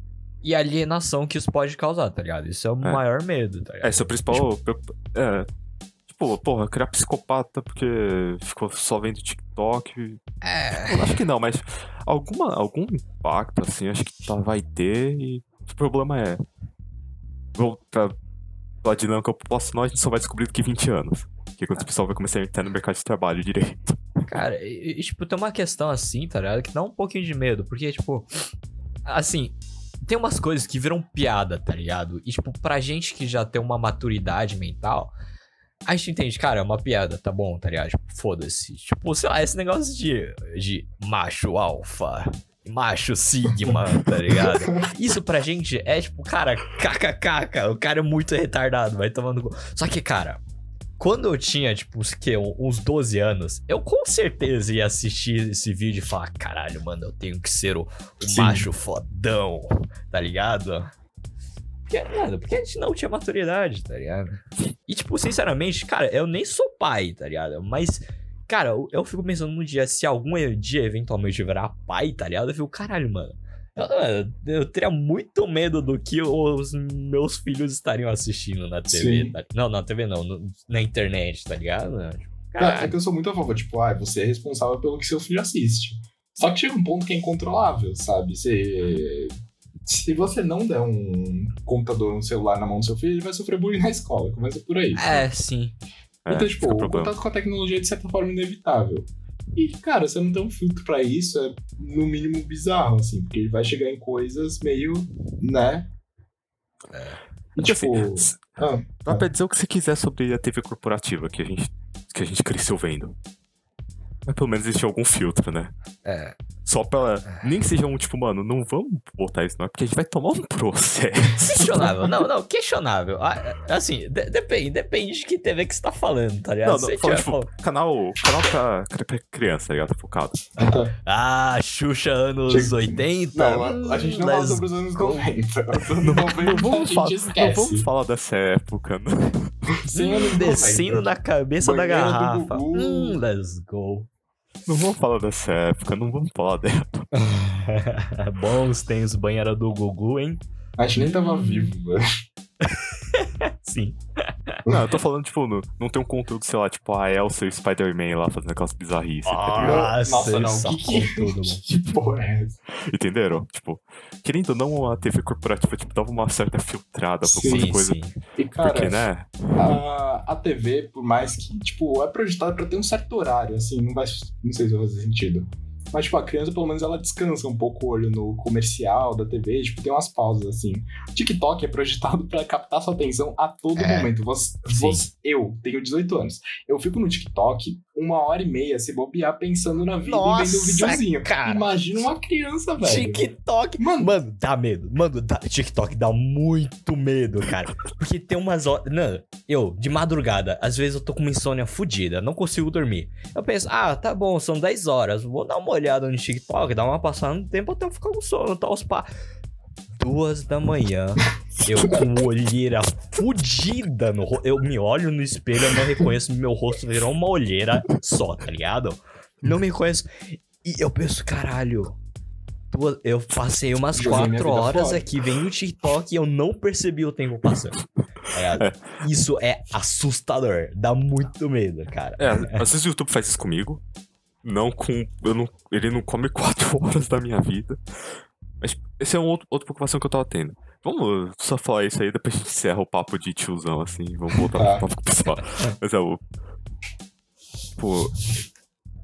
Speaker 1: e alienação que isso pode causar, tá ligado? Isso é o
Speaker 2: É.
Speaker 1: maior medo, tá ligado?
Speaker 2: É, esse é o principal. preocupa- É. Tipo, porra, criar psicopata porque ficou só vendo TikTok.
Speaker 1: É.
Speaker 2: Acho que não, mas alguma, algum impacto, assim, acho que tá, vai ter. E o problema é. Vou pra, pra dinâmica populacional, a gente só vai descobrir daqui 20 anos. Que é quando o pessoal vai começar a entrar no mercado de trabalho direito.
Speaker 1: Cara, e, e, tipo, tem uma questão assim, tá ligado? Que dá um pouquinho de medo, porque, tipo, assim, tem umas coisas que viram piada, tá ligado? E, tipo, pra gente que já tem uma maturidade mental, a gente entende, cara, é uma piada, tá bom, tá ligado? Tipo, foda-se. Tipo, sei lá, esse negócio de, de macho alfa, macho sigma, tá ligado? Isso pra gente é, tipo, cara, kkk, o cara é muito retardado, vai tomando. Só que, cara, quando eu tinha, tipo, uns, que, uns 12 anos, eu com certeza ia assistir esse vídeo e falar: caralho, mano, eu tenho que ser o, o macho fodão, tá ligado? Porque, mano, porque a gente não tinha maturidade, tá ligado? E, tipo, sinceramente, cara, eu nem sou pai, tá ligado? Mas, cara, eu, eu fico pensando no dia, se algum dia eventualmente eu virar pai, tá ligado? Eu fico, caralho, mano. Eu, eu, eu teria muito medo do que os meus filhos estariam assistindo na TV. Tá- Não, na TV não, no- na internet, tá ligado? Tipo,
Speaker 3: Cara, é
Speaker 1: Caralho.
Speaker 3: que eu sou muito a favor, tipo, ah, você é responsável pelo que seu filho assiste. Só que chega um ponto que é incontrolável, sabe? Você... Se você não der um computador, um celular na mão do seu filho, ele vai sofrer bullying na escola. Começa por aí.
Speaker 1: É, sim.
Speaker 2: É,
Speaker 3: então,
Speaker 2: esse
Speaker 3: tipo,
Speaker 2: é o problema.
Speaker 3: contato com a tecnologia é de certa forma inevitável. E, cara, você não tem um filtro pra isso, é no mínimo bizarro, assim, porque ele vai chegar em coisas meio, né? E,
Speaker 2: Porque,
Speaker 3: tipo.
Speaker 2: assim,
Speaker 3: ah,
Speaker 2: Dá pra dizer o que você quiser sobre a TV corporativa que a gente, que a gente cresceu vendo. Mas pelo menos existe algum filtro, né?
Speaker 1: É.
Speaker 2: Só pra. Nem que seja um tipo, mano, não vamos botar isso, não, é porque a gente vai tomar um processo.
Speaker 1: Questionável. Não, não, questionável. Ah, Assim, de- depende, depende de que TV que você tá falando, tá ligado?
Speaker 2: Não, não,
Speaker 1: você
Speaker 2: fala, tipo, canal, canal pra, pra criança, tá ligado? Focado.
Speaker 1: Ah, Xuxa anos
Speaker 3: Chega-
Speaker 1: 80.
Speaker 3: Não, a, gente não fala sobre os anos
Speaker 1: go.
Speaker 3: 90. Os anos 90
Speaker 2: Não
Speaker 3: a
Speaker 2: vamos, falar, não vamos falar dessa época, né?
Speaker 3: 90.
Speaker 1: Descendo na cabeça da garrafa. Hum, let's go.
Speaker 2: Não vamos falar dessa época, não vamos falar dela.
Speaker 1: Bons tem os banheira do Gugu, hein?
Speaker 3: A gente nem tava vivo, velho.
Speaker 1: Sim.
Speaker 2: Não, eu tô falando, tipo, não, não tem um conteúdo, sei lá, tipo, a Elsa e o Spider-Man lá fazendo aquelas bizarrices, ligado?
Speaker 1: Nossa,
Speaker 3: Nossa, não. Que, que,
Speaker 1: safou tudo, mano.
Speaker 3: que porra é essa?
Speaker 2: Entenderam? Tipo, querendo ou não, a TV corporativa, tipo, dava uma certa filtrada pra
Speaker 3: Sim,
Speaker 2: algumas
Speaker 1: Sim,
Speaker 2: coisas.
Speaker 1: sim.
Speaker 3: E, cara,
Speaker 2: Porque, né?
Speaker 3: a, a TV, por mais que, tipo, é projetada pra ter um certo horário, assim, não vai. Não sei se vai fazer sentido. Mas, tipo, a criança, pelo menos, ela descansa um pouco o olho no comercial da TV, tipo, tem umas pausas, assim. O TikTok é projetado pra captar sua atenção a todo
Speaker 1: É.
Speaker 3: momento. Você, você- eu tenho 18 anos. Eu fico no TikTok uma hora e meia se bobear pensando na vida e
Speaker 1: Nossa,
Speaker 3: vendo um videozinho.
Speaker 1: cara.
Speaker 3: Imagina uma criança, velho.
Speaker 1: TikTok.
Speaker 3: Mano,
Speaker 1: Mano, dá medo. Mano, dá, TikTok dá muito medo, cara. Porque tem umas horas. Não, eu, de madrugada, às vezes eu tô com uma insônia fodida, não consigo dormir. Eu penso, ah, tá bom, são 10 horas, vou dar uma olhada no TikTok, dar uma passada no tempo até eu ficar com sono, tal, os pá. Duas da manhã, eu com olheira fodida no rosto. Eu me olho no espelho, eu não reconheço meu rosto, virou uma olheira só, tá ligado? Não me reconheço. E eu penso, caralho. Eu passei umas
Speaker 3: Joguei
Speaker 1: quatro horas
Speaker 3: fora.
Speaker 1: aqui vendo o TikTok e eu não percebi o tempo passando. tá ligado? Isso é assustador. Dá muito medo, cara.
Speaker 2: É, às vezes o YouTube faz isso comigo. Não com. Eu não, ele não come quatro horas da minha vida. Mas esse é um outro, outra preocupação que eu tava tendo. Vamos só falar isso aí, depois a gente encerra o papo de tiozão, assim. Vamos voltar
Speaker 3: Tá.
Speaker 2: pro tópico pessoal. Mas é o. Pô.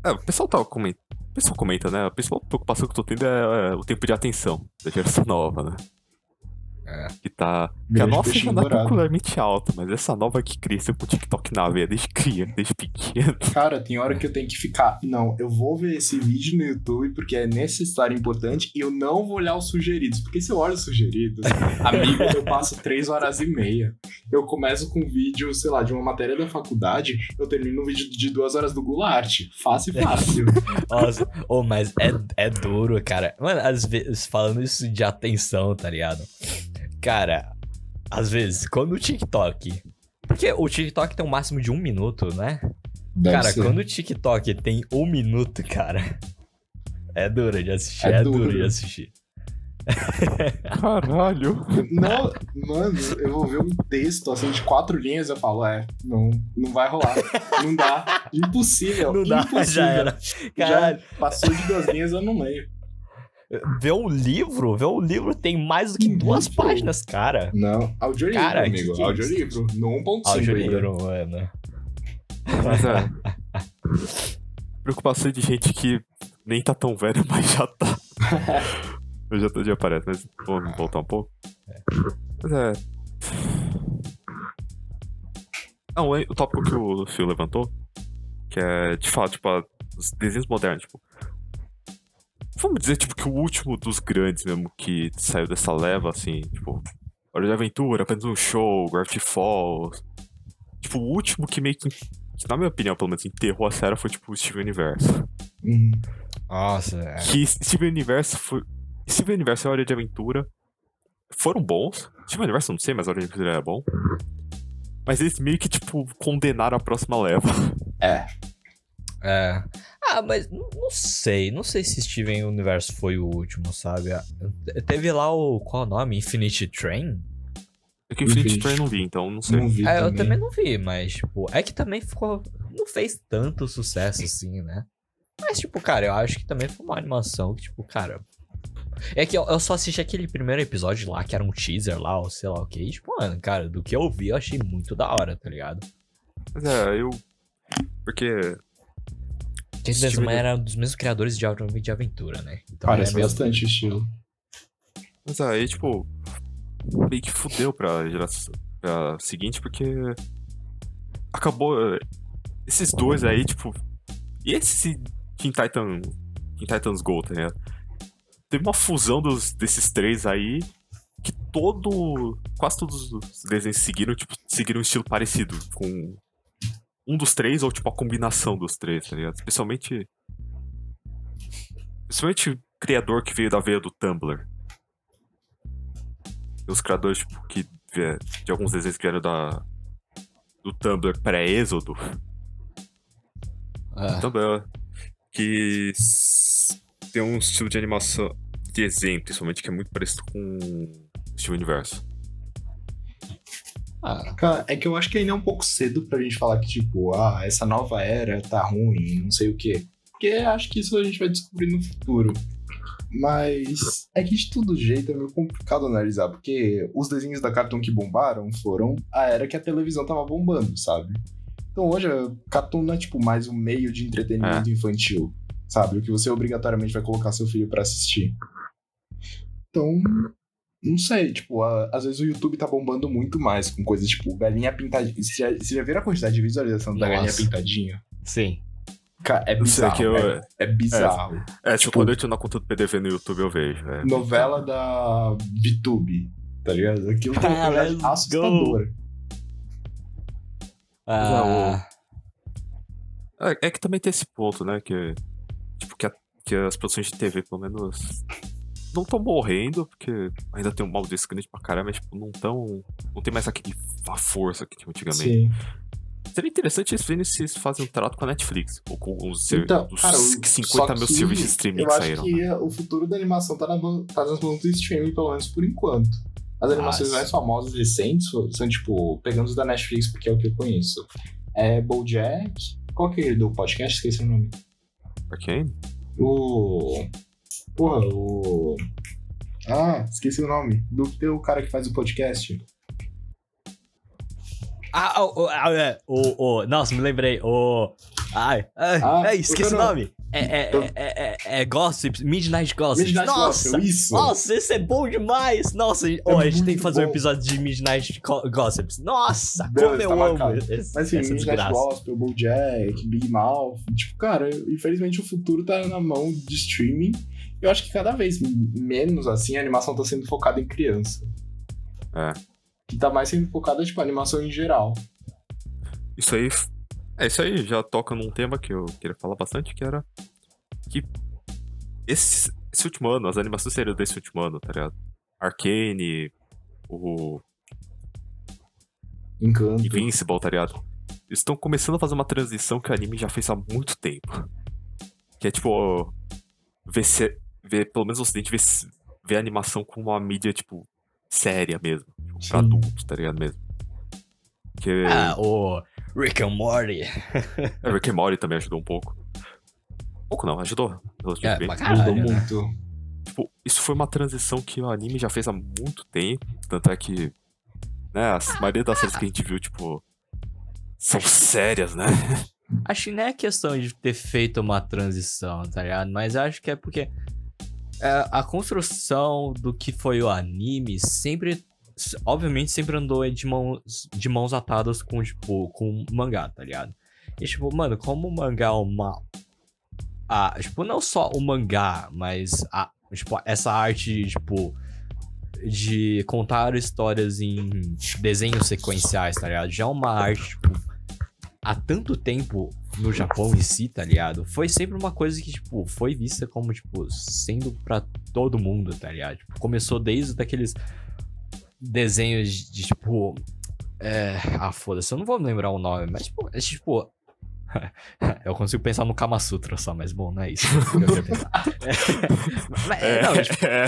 Speaker 2: É, o pessoal tava comentando. O pessoal comenta, né? A principal preocupação que eu tô tendo é, é o tempo de atenção da geração nova, né?
Speaker 1: É.
Speaker 2: Que tá. Que a nossa já é
Speaker 3: dourado.
Speaker 2: particularmente alta, mas essa nova que cresceu com o TikTok na veia desde criança, desde pequeno.
Speaker 3: Cara, tem hora que eu tenho que ficar. Não, eu vou ver esse vídeo no YouTube porque é necessário e importante e eu não vou olhar os sugeridos. Porque se eu olho os sugeridos, amigo, eu passo três horas e meia. Eu começo com um vídeo, sei lá, de uma matéria da faculdade, eu termino um vídeo de duas horas do Goulart. Fácil, fácil.
Speaker 1: Nossa, oh, mas é, é duro, cara. Mano, às vezes, falando isso de atenção, tá ligado? Cara, às vezes, quando o TikTok. Porque o TikTok tem um máximo de um minuto, né?
Speaker 3: Deve
Speaker 1: cara,
Speaker 3: ser.
Speaker 1: quando o TikTok tem um minuto, cara. É duro de assistir,
Speaker 3: É
Speaker 1: é, duro.
Speaker 3: duro.
Speaker 1: de assistir.
Speaker 2: Caralho.
Speaker 3: Não, mano, eu vou ver um texto assim de quatro linhas, eu falo, é, não, não vai rolar. Não dá. Impossível.
Speaker 1: Não dá,
Speaker 3: impossível.
Speaker 1: já era. Caralho,
Speaker 3: Já passou de duas linhas, eu não leio.
Speaker 1: Ver um livro, ver um livro tem mais do que
Speaker 3: Um
Speaker 1: duas
Speaker 3: livro?
Speaker 1: páginas, cara.
Speaker 3: Não, audiolivro,
Speaker 1: Cara, que
Speaker 3: amigo.
Speaker 1: que é
Speaker 3: audiolivro. No 1.5 ainda.
Speaker 1: Audiolivro, mano.
Speaker 2: Mas é. Preocupação de gente que nem tá tão velha, mas já tá. Eu já, já aparece, mas vamos voltar um pouco. Mas é. Não, o tópico que o Phil levantou, que é, de fato, tipo, os desenhos modernos, tipo. Vamos dizer, tipo, que o último dos grandes mesmo que saiu dessa leva, assim, tipo. Hora de Aventura, apenas um show, Gravity Falls. Tipo, o último que meio que, que, na minha opinião, pelo menos, enterrou a série foi, tipo, o Steven Universo.
Speaker 3: Uhum.
Speaker 1: Nossa, é.
Speaker 2: Que Steven Universo foi. Steven Universo e a Hora de Aventura foram bons. Steven Universo eu não sei, mas a Hora de Aventura era bom. Mas eles meio que, tipo, condenaram a próxima leva.
Speaker 3: É.
Speaker 1: É. Ah, mas não não sei. Não sei se Steven Universo foi o último, sabe? Ah, Teve lá o. Qual é o nome? Infinity Train?
Speaker 2: É que o Infinity
Speaker 3: Infinity.
Speaker 2: Train não vi, então não sei.
Speaker 3: Não vi
Speaker 1: É, eu
Speaker 3: também.
Speaker 1: também não vi, mas, tipo, é que também ficou. Não fez tanto sucesso assim, né? Mas, tipo, cara, eu acho que também foi uma animação que, tipo, cara. É que eu, eu só assisti aquele primeiro episódio lá, que era um teaser lá, ou sei lá o que. E, tipo, mano, cara, do que eu vi, eu achei muito da hora, tá ligado?
Speaker 2: Mas é, eu. Porque.
Speaker 1: Jason
Speaker 2: Steven-
Speaker 1: Desmond era um dos mesmos criadores de Auto de Aventura, né? Então
Speaker 3: Parece
Speaker 1: é
Speaker 3: bastante o estilo.
Speaker 2: Mas aí, tipo. Meio que fudeu pra geração pra seguinte, porque. Acabou. eh, Esses dois aí, tipo. E esse Teen Titan. Teen Titans Go, tá ligado? Teve uma fusão dos, desses três aí. Que todo. Quase todos os desenhos seguiram, tipo, seguiram um estilo parecido. Com um dos três, ou tipo a combinação dos três, tá ligado? Especialmente. O criador que veio da veia do Tumblr. Os criadores, tipo, que de alguns desenhos que vieram da. Do Tumblr pré-êxodo.
Speaker 1: Ah,
Speaker 2: Tumblr. Que tem um estilo de animação. De desenho, principalmente, que é muito parecido com o Universo.
Speaker 1: Ah,
Speaker 3: Cara, é que eu acho que ainda é um pouco cedo pra gente falar que, tipo, ah, essa nova era tá ruim, não sei o quê. Porque acho que isso a gente vai descobrir no futuro. Mas é que de todo jeito é meio complicado analisar, porque os desenhos da Cartoon que bombaram foram a era que a televisão tava bombando, sabe? Então hoje a Cartoon não é tipo mais um meio de entretenimento infantil, sabe? O que você obrigatoriamente vai colocar seu filho pra assistir. Então, não sei, tipo, a- às vezes o YouTube tá bombando muito mais com coisas tipo galinha pintadinha. Você já, você já viram a quantidade de visualização da
Speaker 1: Nossa.
Speaker 3: galinha pintadinha?
Speaker 1: sim.
Speaker 3: Cara, é bizarro.
Speaker 2: que eu-
Speaker 3: é, é bizarro.
Speaker 2: É, tipo,
Speaker 3: Tipo-
Speaker 2: quando eu entro na conta do PDV no YouTube, eu vejo. É.
Speaker 3: Novela da VTube, tá ligado? Aquilo uma
Speaker 1: Ah,
Speaker 3: qualidade
Speaker 1: let's
Speaker 3: assustadora.
Speaker 1: Ah,
Speaker 2: É, é que também tem esse ponto, né? Que, tipo, que, a- que as produções de TV, pelo menos, não estão morrendo, porque ainda tem um mal desse grande pra caramba, mas, tipo, não tão. Não tem mais aquele, a força que tinha antigamente.
Speaker 3: Sim.
Speaker 2: Seria interessante eles verem se eles fazem um trato com a Netflix, ou com ser-
Speaker 3: Então,
Speaker 2: dos
Speaker 3: cara, o-
Speaker 2: 50
Speaker 3: só
Speaker 2: mil serviços de streaming
Speaker 3: Eu
Speaker 2: que
Speaker 3: acho
Speaker 2: saíram.
Speaker 3: que o futuro da animação tá, na, tá nas mãos do streaming, pelo menos por enquanto. As animações
Speaker 1: Nossa.
Speaker 3: mais famosas recentes são, são, tipo, pegando os da Netflix, porque é o que eu conheço. É Bojack. Qual que é do podcast? Esqueci o nome.
Speaker 2: Arcane?
Speaker 3: O. Porra, o. Ah, esqueci o nome. Do teu cara que faz o podcast.
Speaker 1: ah, o, o, ah, é, o, o, nossa, me lembrei. O. Ai, ai,
Speaker 3: Ah,
Speaker 1: ai, esqueci o nome. É, é, é, é, é, é Gossips, Midnight Gossips.
Speaker 3: Midnight
Speaker 1: nossa,
Speaker 3: Gospel, isso.
Speaker 1: nossa, esse é bom demais. Nossa, oh, a gente tem que fazer um
Speaker 3: bom.
Speaker 1: episódio de Midnight Gossips. Nossa,
Speaker 3: Deus,
Speaker 1: como eu
Speaker 3: tá
Speaker 1: amo
Speaker 3: marcado.
Speaker 1: esse,
Speaker 3: Mas assim,
Speaker 1: essa
Speaker 3: Midnight
Speaker 1: desgraça.
Speaker 3: Gospel, Bojack, Big Mouth. Tipo, cara, infelizmente o futuro tá na mão de streaming. Eu acho que cada vez menos, assim, a animação tá sendo focada em criança.
Speaker 2: É.
Speaker 3: Que tá mais sendo focada, tipo, animação em geral.
Speaker 2: Isso aí. É, isso aí já toca num tema que eu queria falar bastante, que era. Que. Esse, esse último ano, as animações seriam desse último ano, tá ligado? Arcane, o
Speaker 3: Encanto.
Speaker 2: Invincible, tá ligado? Estão começando a fazer uma transição que o anime já fez há muito tempo. Que é tipo. Ver, se, ver pelo menos o ocidente, ver a animação com uma mídia, tipo, séria mesmo. Tipo, pra adultos, tá ligado mesmo? Que.
Speaker 1: Ah, o Rick and Morty.
Speaker 2: É, Rick and Morty também ajudou um pouco. Pouco não, ajudou.
Speaker 1: É, caralho, né?
Speaker 3: muito.
Speaker 2: Tipo, isso foi uma transição que o anime já fez há muito tempo. Tanto é que. Né, a maioria das séries que a gente viu, tipo. São sérias, né?
Speaker 1: Acho que não é questão de ter feito uma transição, tá ligado? Mas acho que é porque a construção do que foi o anime sempre. Obviamente sempre andou de mãos, de mãos atadas com, tipo, com mangá, tá ligado? E, tipo, mano, como o mangá é uma. Ah, tipo, não só o mangá, mas a, tipo, essa arte, tipo. de contar histórias em desenhos sequenciais, tá ligado? Já é uma arte, tipo, há tanto tempo no Japão em si, tá ligado? Foi sempre uma coisa que, tipo, foi vista como, tipo, sendo pra todo mundo, tá ligado? Tipo, começou desde aqueles desenhos de, tipo. É... Ah, foda-se, eu não vou me lembrar o nome, mas, tipo, é tipo. eu consigo pensar no Kama Sutra só, mas bom, não é isso que eu pensar. É, mas,
Speaker 2: É,
Speaker 1: não, tipo,
Speaker 2: é.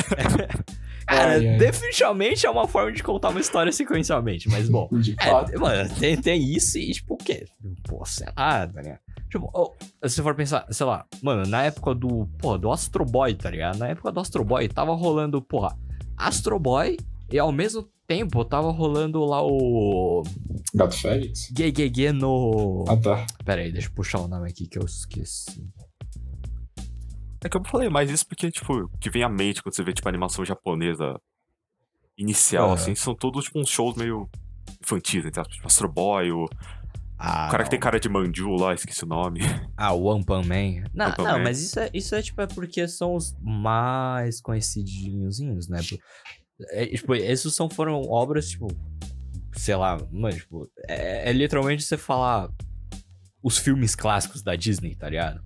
Speaker 1: cara,
Speaker 3: Ai, ai.
Speaker 1: definitivamente é uma forma de contar uma história sequencialmente, mas bom.
Speaker 3: De fato.
Speaker 1: É, mano, tem, tem isso e, tipo, o quê? Pô, sei lá, tá ligado? Tipo, oh, se você for pensar, sei lá, mano, na época do, porra, do Astro Boy, tá ligado? Na época do Astro Boy, tava rolando, porra, Astro Boy e ao mesmo tempo tava rolando lá o
Speaker 3: Gato Félix?
Speaker 1: Gay no...
Speaker 3: Ah, tá.
Speaker 1: Pera aí, deixa eu puxar o nome aqui que eu esqueci.
Speaker 2: É que eu falei mais isso porque, tipo, o que vem à mente quando você vê, tipo, animação japonesa inicial, assim, são todos, tipo, uns shows meio infantis, entre aspas, tipo, Astro Boy, o,
Speaker 1: Ah,
Speaker 2: o cara que
Speaker 1: não.
Speaker 2: tem cara de manju lá, esqueci o nome.
Speaker 1: Ah, o One Pan Man. Não,
Speaker 2: One Pan
Speaker 1: não
Speaker 2: Man.
Speaker 1: mas isso é, isso é, tipo, é porque são os mais conhecidinhos, né? É, tipo, esses são, foram obras, tipo, sei lá, mano, tipo, é, é literalmente você falar os filmes clássicos da Disney, tá ligado?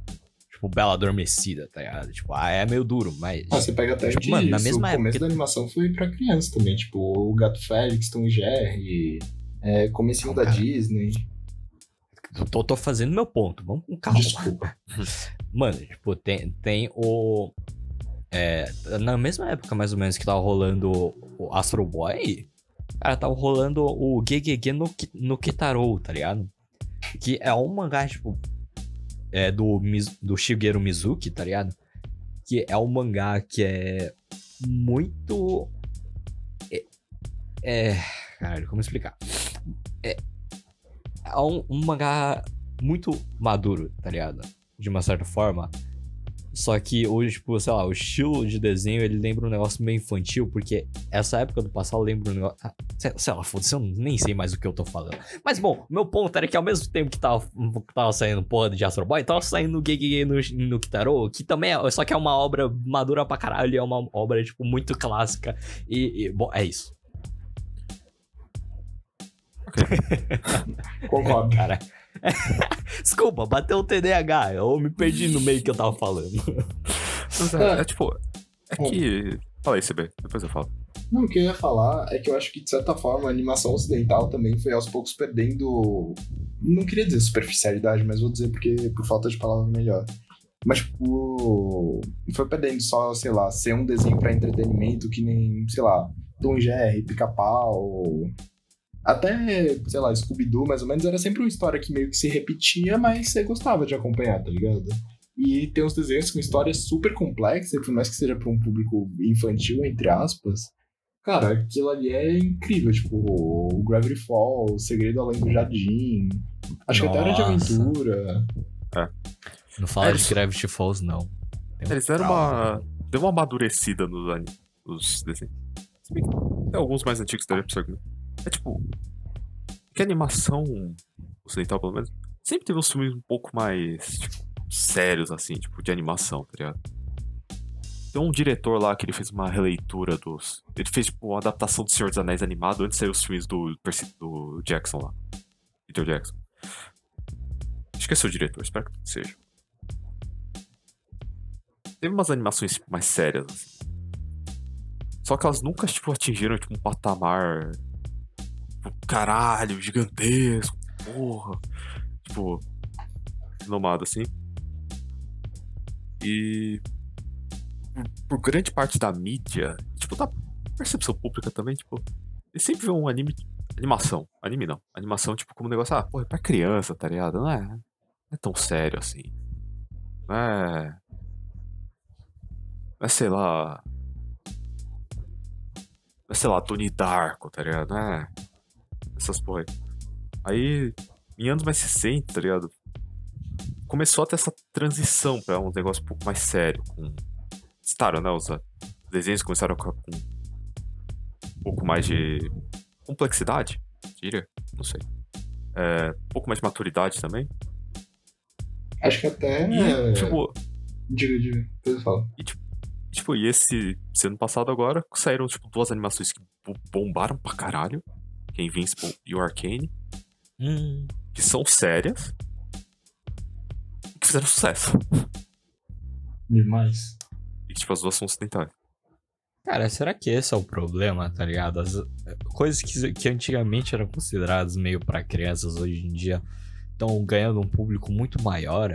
Speaker 1: Tipo, Bela Adormecida, tá ligado? Tipo, ah, é meio duro, mas...
Speaker 3: Ah, você pega até
Speaker 1: Tipo,
Speaker 3: de
Speaker 1: mano, na mesma
Speaker 3: o começo
Speaker 1: época-
Speaker 3: da animação foi pra criança também, tipo, o Gato Félix, Tom e Jerry, é, comecinho da
Speaker 1: cara.
Speaker 3: Disney.
Speaker 1: Tô, tô fazendo meu ponto, vamos com calma.
Speaker 3: Desculpa.
Speaker 1: Mano, tipo, tem, tem o. É, na mesma época, mais ou menos, que tava rolando o Astro Boy, cara, tava rolando o Gegege no, no Kitaro, tá ligado? Que é um mangá, tipo. É do, do Shigeru Mizuki, tá ligado? Que é um mangá que é muito. É. é caralho, como explicar? É, é um, um mangá muito maduro, tá ligado? De uma certa forma. Só que hoje, tipo, sei lá, o estilo de desenho ele lembra um negócio meio infantil, porque essa época do passado lembra um negócio. Ah, sei, sei lá, foda-se, eu nem sei mais o que eu tô falando. Mas bom, meu ponto era que ao mesmo tempo que tava, que tava saindo porra de Astro Boy, tava saindo Gegege no, no Kitaro, que também é. Só que é uma obra madura pra caralho, é uma obra, tipo, muito clássica. E, e, bom, é isso.
Speaker 3: Concordo.
Speaker 1: Cara. Desculpa, bateu o TDAH. Eu me perdi no meio que eu tava falando.
Speaker 2: Mas é, é tipo, é que... Fala aí, CB, depois eu falo.
Speaker 3: Não, o que eu ia falar é que eu acho que, de certa forma, a animação ocidental também foi aos poucos perdendo. Não queria dizer superficialidade, mas vou dizer porque por falta de palavra melhor. Mas, tipo, foi perdendo só, sei lá, ser um desenho pra entretenimento que nem, sei lá, Tom Jerry, Pica-Pau. Até, sei lá, Scooby-Doo, mais ou menos, era sempre uma história que meio que se repetia, mas você gostava de acompanhar, tá ligado? E tem uns desenhos com histórias super complexas, por mais que seja pra um público infantil, entre aspas. Cara, aquilo ali é incrível, tipo, o Gravity Falls, o Segredo Além do Jardim. Acho que até Hora de. Aventura.
Speaker 1: Não fala
Speaker 2: É,
Speaker 1: de Gravity Falls, não. Tem um
Speaker 2: Eles deram uma. Deu uma amadurecida nos, nos desenhos. Se bem que tem alguns mais antigos daria pra. É tipo. Que animação ocidental, pelo menos, sempre teve uns filmes um pouco mais. Tipo, sérios, assim, tipo, de animação, tá ligado? Tem um diretor lá que ele fez uma releitura dos. Ele fez, tipo, uma adaptação do Senhor dos Anéis animado antes de sair os filmes do, do Jackson lá. Peter Jackson. Acho que é seu diretor, espero que seja. Teve umas animações tipo, mais sérias, assim. Só que elas nunca, tipo, atingiram tipo, um patamar. Tipo, caralho, gigantesco, porra. Tipo, renomado assim. E. Por, grande parte da mídia, tipo, da percepção pública também, tipo. Eles sempre vê um anime. Animação. Anime não. Animação, tipo, como um negócio, ah, porra, é pra criança, tá ligado? Não é, não é tão sério assim. Não é. Não é, sei lá. Não é, sei lá, Tony Darko, tá ligado? Não é. Essas porra aí. Aí, em anos mais recentes, tá ligado? Começou a ter essa transição pra um negócio um pouco mais sério. Com... Estaram, né? Os desenhos começaram com um pouco mais de complexidade, diria. Não sei. É, um pouco mais de maturidade também.
Speaker 3: Acho que até.
Speaker 2: E, tipo,
Speaker 3: Diga, diga. Depois eu falo.
Speaker 2: Tipo, e esse, esse ano passado agora, saíram, tipo, duas animações que bo- bombaram pra caralho. Que é Invincible e o Arcane.
Speaker 1: Hum,
Speaker 2: Que são sérias. E que fizeram sucesso.
Speaker 3: Demais.
Speaker 2: E que, tipo, as duas são ocidentais.
Speaker 1: Cara, será que esse é o problema, tá ligado? As eh, coisas que, que antigamente eram consideradas meio pra crianças, hoje em dia estão ganhando um público muito maior.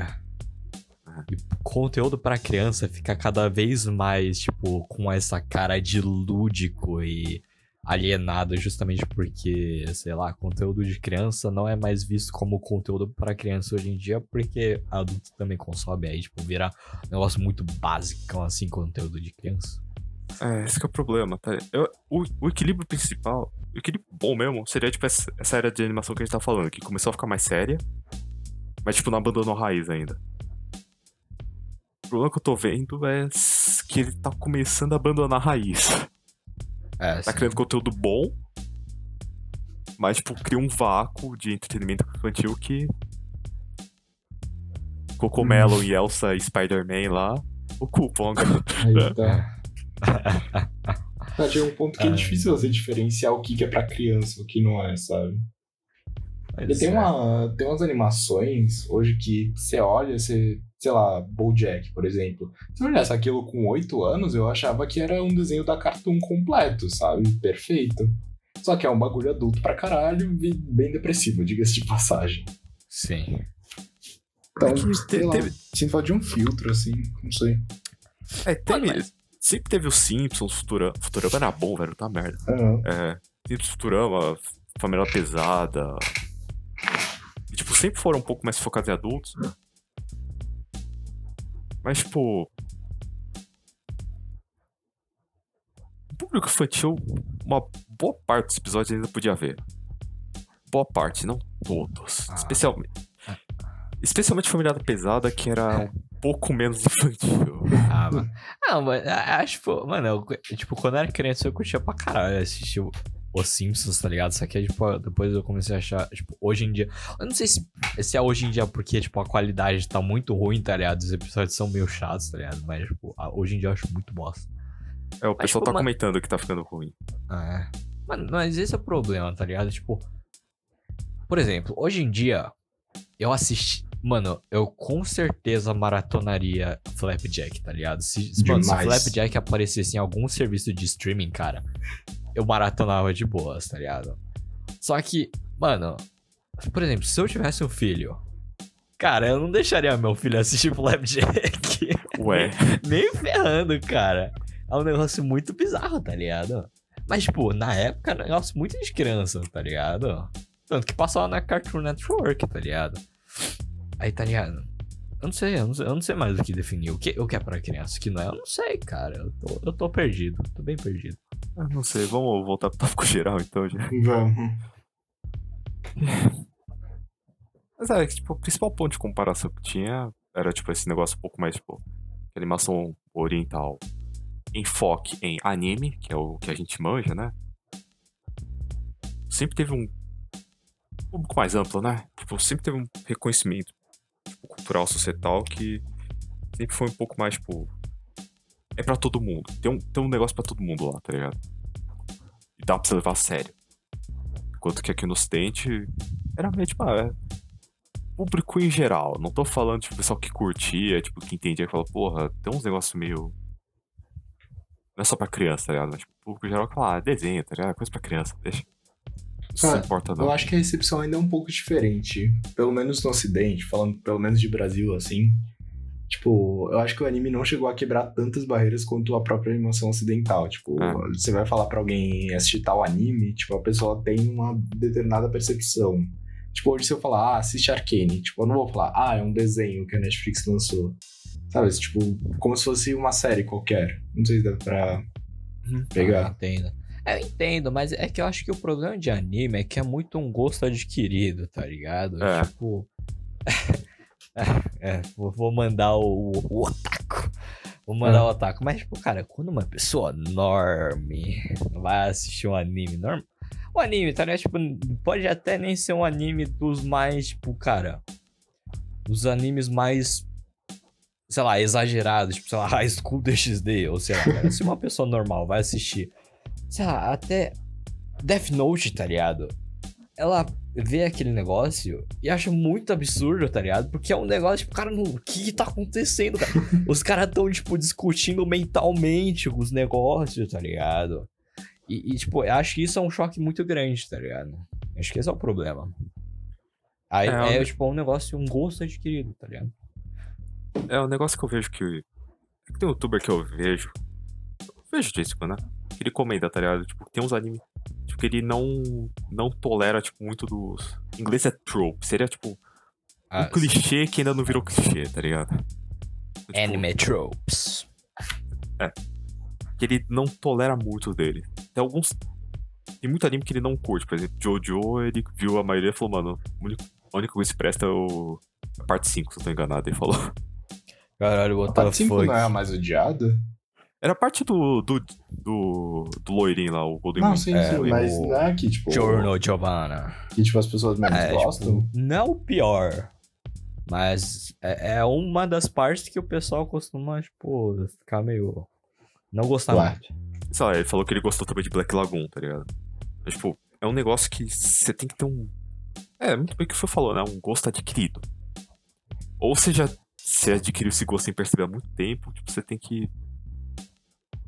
Speaker 1: E conteúdo pra criança fica cada vez mais, tipo, com essa cara de lúdico e alienado, justamente porque, sei lá, conteúdo de criança não é mais visto como conteúdo pra criança hoje em dia, porque adulto também consome, aí, tipo, vira um negócio muito básico, assim, conteúdo de criança.
Speaker 2: É, esse é o problema, tá? Eu- o, o equilíbrio principal, o equilíbrio bom mesmo, seria, tipo, essa, essa era de animação que a gente tá falando, que começou a ficar mais séria, mas, tipo, não abandonou a raiz ainda. O problema que eu tô vendo é que ele tá começando a abandonar a raiz.
Speaker 1: É,
Speaker 2: Tá
Speaker 1: sim.
Speaker 2: criando conteúdo bom, mas, tipo, cria um vácuo de entretenimento infantil que. Cocomelo e Elsa e Spider-Man lá ocupam agora.
Speaker 3: Aí tá. Tá, um ponto que é difícil você diferenciar o que é pra criança e o que não é, sabe?
Speaker 1: Mas
Speaker 3: tem,
Speaker 1: é.
Speaker 3: uma, tem umas animações hoje que você olha, você, sei lá, Bojack, por exemplo. Se eu olhasse aquilo com 8 anos, eu achava que era um desenho da Cartoon completo, sabe? Perfeito. Só que é um bagulho adulto pra caralho e bem depressivo, diga-se de passagem.
Speaker 1: Sim.
Speaker 3: Então,
Speaker 2: É que te-
Speaker 3: lá,
Speaker 2: teve-
Speaker 3: sinto falta de um filtro, assim, não sei.
Speaker 2: É, teve,
Speaker 1: mas-
Speaker 2: sempre teve os Simpsons, Futurama. Futurama era bom, velho, tá merda.
Speaker 3: Aham.
Speaker 2: É, Simpsons, Futurama, Família Pesada. E, tipo, sempre foram um pouco mais focados em adultos. Mas, tipo. O público infantil, uma boa parte dos episódios ainda podia ver. Boa parte, não todos.
Speaker 1: Ah.
Speaker 2: Especialmente. Especialmente Família Pesada, que era um pouco menos infantil.
Speaker 1: Ah, mano. Não, mas a- acho, pô, mano, eu, tipo, quando eu era criança eu curtia pra caralho assistir Os Simpsons, tá ligado? Só que, tipo, depois eu comecei a achar, tipo, hoje em dia. Eu não sei se, se é hoje em dia porque, tipo, a qualidade tá muito ruim, tá ligado? Os episódios são meio chatos, tá ligado? Mas, tipo, hoje em dia eu acho muito bosta.
Speaker 2: É, o pessoal
Speaker 1: tipo,
Speaker 2: tá
Speaker 1: uma-
Speaker 2: comentando que tá ficando ruim.
Speaker 1: Ah, é. Mano, mas esse é o problema, tá ligado? Tipo, por exemplo, hoje em dia, eu assisti. Mano, eu com certeza maratonaria Flapjack, tá ligado? Se, mano, se. Flapjack aparecesse em algum serviço de streaming, cara, eu maratonava de boas, tá ligado? Só que, mano, por exemplo, se eu tivesse um filho, cara, eu não deixaria meu filho assistir Flapjack.
Speaker 2: Ué.
Speaker 1: Nem ferrando, cara. É um negócio muito bizarro, tá ligado? Mas, tipo, na época era um negócio muito de criança, tá ligado? Tanto que passava na Cartoon Network, tá ligado? Aí, tá ligado? Eu não sei, eu não sei, eu não sei mais o que definir. O que, o que é pra criança, o que não é, eu não sei, cara. Eu tô, eu tô perdido, tô bem perdido.
Speaker 2: Eu não sei, vamos voltar pro tópico geral então, já.
Speaker 3: Vamos.
Speaker 2: Mas é, que, tipo, o principal ponto de comparação que tinha era, tipo, esse negócio um pouco mais, tipo, animação oriental. Enfoque em anime, que é o que a gente manja, né? Sempre teve um público mais amplo, né? Tipo, sempre teve um reconhecimento tipo, cultural, societal que sempre foi um pouco mais, tipo. É pra todo mundo. Tem um, tem um negócio pra todo mundo lá, tá ligado? E dá pra você levar a sério. Enquanto que aqui no Ocidente era meio tipo, ah, é público em geral. Não tô falando, tipo, pessoal que curtia, tipo, que entendia, que fala, porra, tem uns negócios meio. Não é só pra criança, tá ligado? Mas, tipo, público em geral que fala, ah, desenho, tá ligado? Coisa pra criança, deixa. Não
Speaker 3: Cara,
Speaker 2: importa, não.
Speaker 3: Eu acho que a recepção ainda é um pouco diferente. Pelo menos no ocidente, falando pelo menos de Brasil, assim. Tipo, eu acho que o anime não chegou a quebrar tantas barreiras quanto a própria animação ocidental. Tipo,
Speaker 2: É.
Speaker 3: você vai falar pra alguém assistir tal anime, tipo, a pessoa tem uma determinada percepção. Tipo, hoje se eu falar, ah, assiste Arcane, tipo, eu não vou falar, ah, é um desenho que a Netflix lançou. Sabe, tipo, como se fosse uma série qualquer. Não sei se dá pra
Speaker 2: Uhum.
Speaker 1: Ah,
Speaker 3: pegar.
Speaker 1: entendo. É, eu entendo, mas é que eu acho que o problema de anime é que é muito um gosto adquirido, tá ligado?
Speaker 2: É.
Speaker 1: Tipo. é, vou mandar o, o otaku. Vou mandar
Speaker 3: É.
Speaker 1: o otaku. Mas, tipo, cara, quando uma pessoa norme vai assistir um anime normal. O anime, tá ligado? Tipo, pode até nem ser um anime dos mais, tipo, cara. Dos animes mais sei lá, exagerado, tipo, sei lá, High School DxD, ou sei lá, cara, se uma pessoa normal vai assistir, sei lá, até Death Note, tá ligado? Ela vê aquele negócio e acha muito absurdo, tá ligado? Porque é um negócio, tipo, cara, o que, que tá acontecendo, cara? Os caras tão, tipo, discutindo mentalmente os negócios, tá ligado? E, e, tipo, eu acho que isso é um choque muito grande, tá ligado? Acho que esse é o problema. Aí
Speaker 2: É,
Speaker 1: é,
Speaker 2: eu-
Speaker 1: tipo, um negócio, um gosto adquirido, tá ligado?
Speaker 2: É um negócio que eu vejo que. é que Tem um youtuber que eu vejo. Eu vejo disso, né? Que ele comenta, tá ligado? Tipo, tem uns animes. Tipo, que ele não. Não tolera, tipo, muito dos. Em inglês é trope. Seria, tipo, um
Speaker 1: Ah,
Speaker 2: clichê que ainda não virou clichê, tá ligado? Tipo,
Speaker 1: Anime tropes.
Speaker 2: Que ele não tolera muito dele. Tem alguns. Tem muito anime que ele não curte. Por exemplo, Jojo, ele viu a maioria e falou, mano, o único, a única coisa que se presta é o. A parte 5, se eu não tô enganado. Ele falou.
Speaker 1: Caralho,
Speaker 3: A
Speaker 1: what the
Speaker 3: parte 5
Speaker 1: fuck?
Speaker 3: não é a mais odiada?
Speaker 2: Era parte do. do. do, do loirinho lá, o Golden
Speaker 3: Não,
Speaker 2: Moon.
Speaker 3: sim,
Speaker 1: É,
Speaker 3: sim, mas
Speaker 1: o-
Speaker 3: não é que, tipo,
Speaker 1: Giorno Giovanna.
Speaker 3: que tipo, as pessoas menos
Speaker 1: É,
Speaker 3: gostam.
Speaker 1: tipo, não é o pior. Mas é, é uma das partes que o pessoal costuma, tipo, ficar meio. Não gostar
Speaker 3: Ué.
Speaker 1: muito.
Speaker 2: Sei lá, ele falou que ele gostou também de Black Lagoon, tá ligado? Mas, tipo, é um negócio que você tem que ter um. É, muito bem o que você falou, né? Um gosto adquirido. Ou você já você adquiriu esse gosto sem perceber há muito tempo, tipo, você tem que.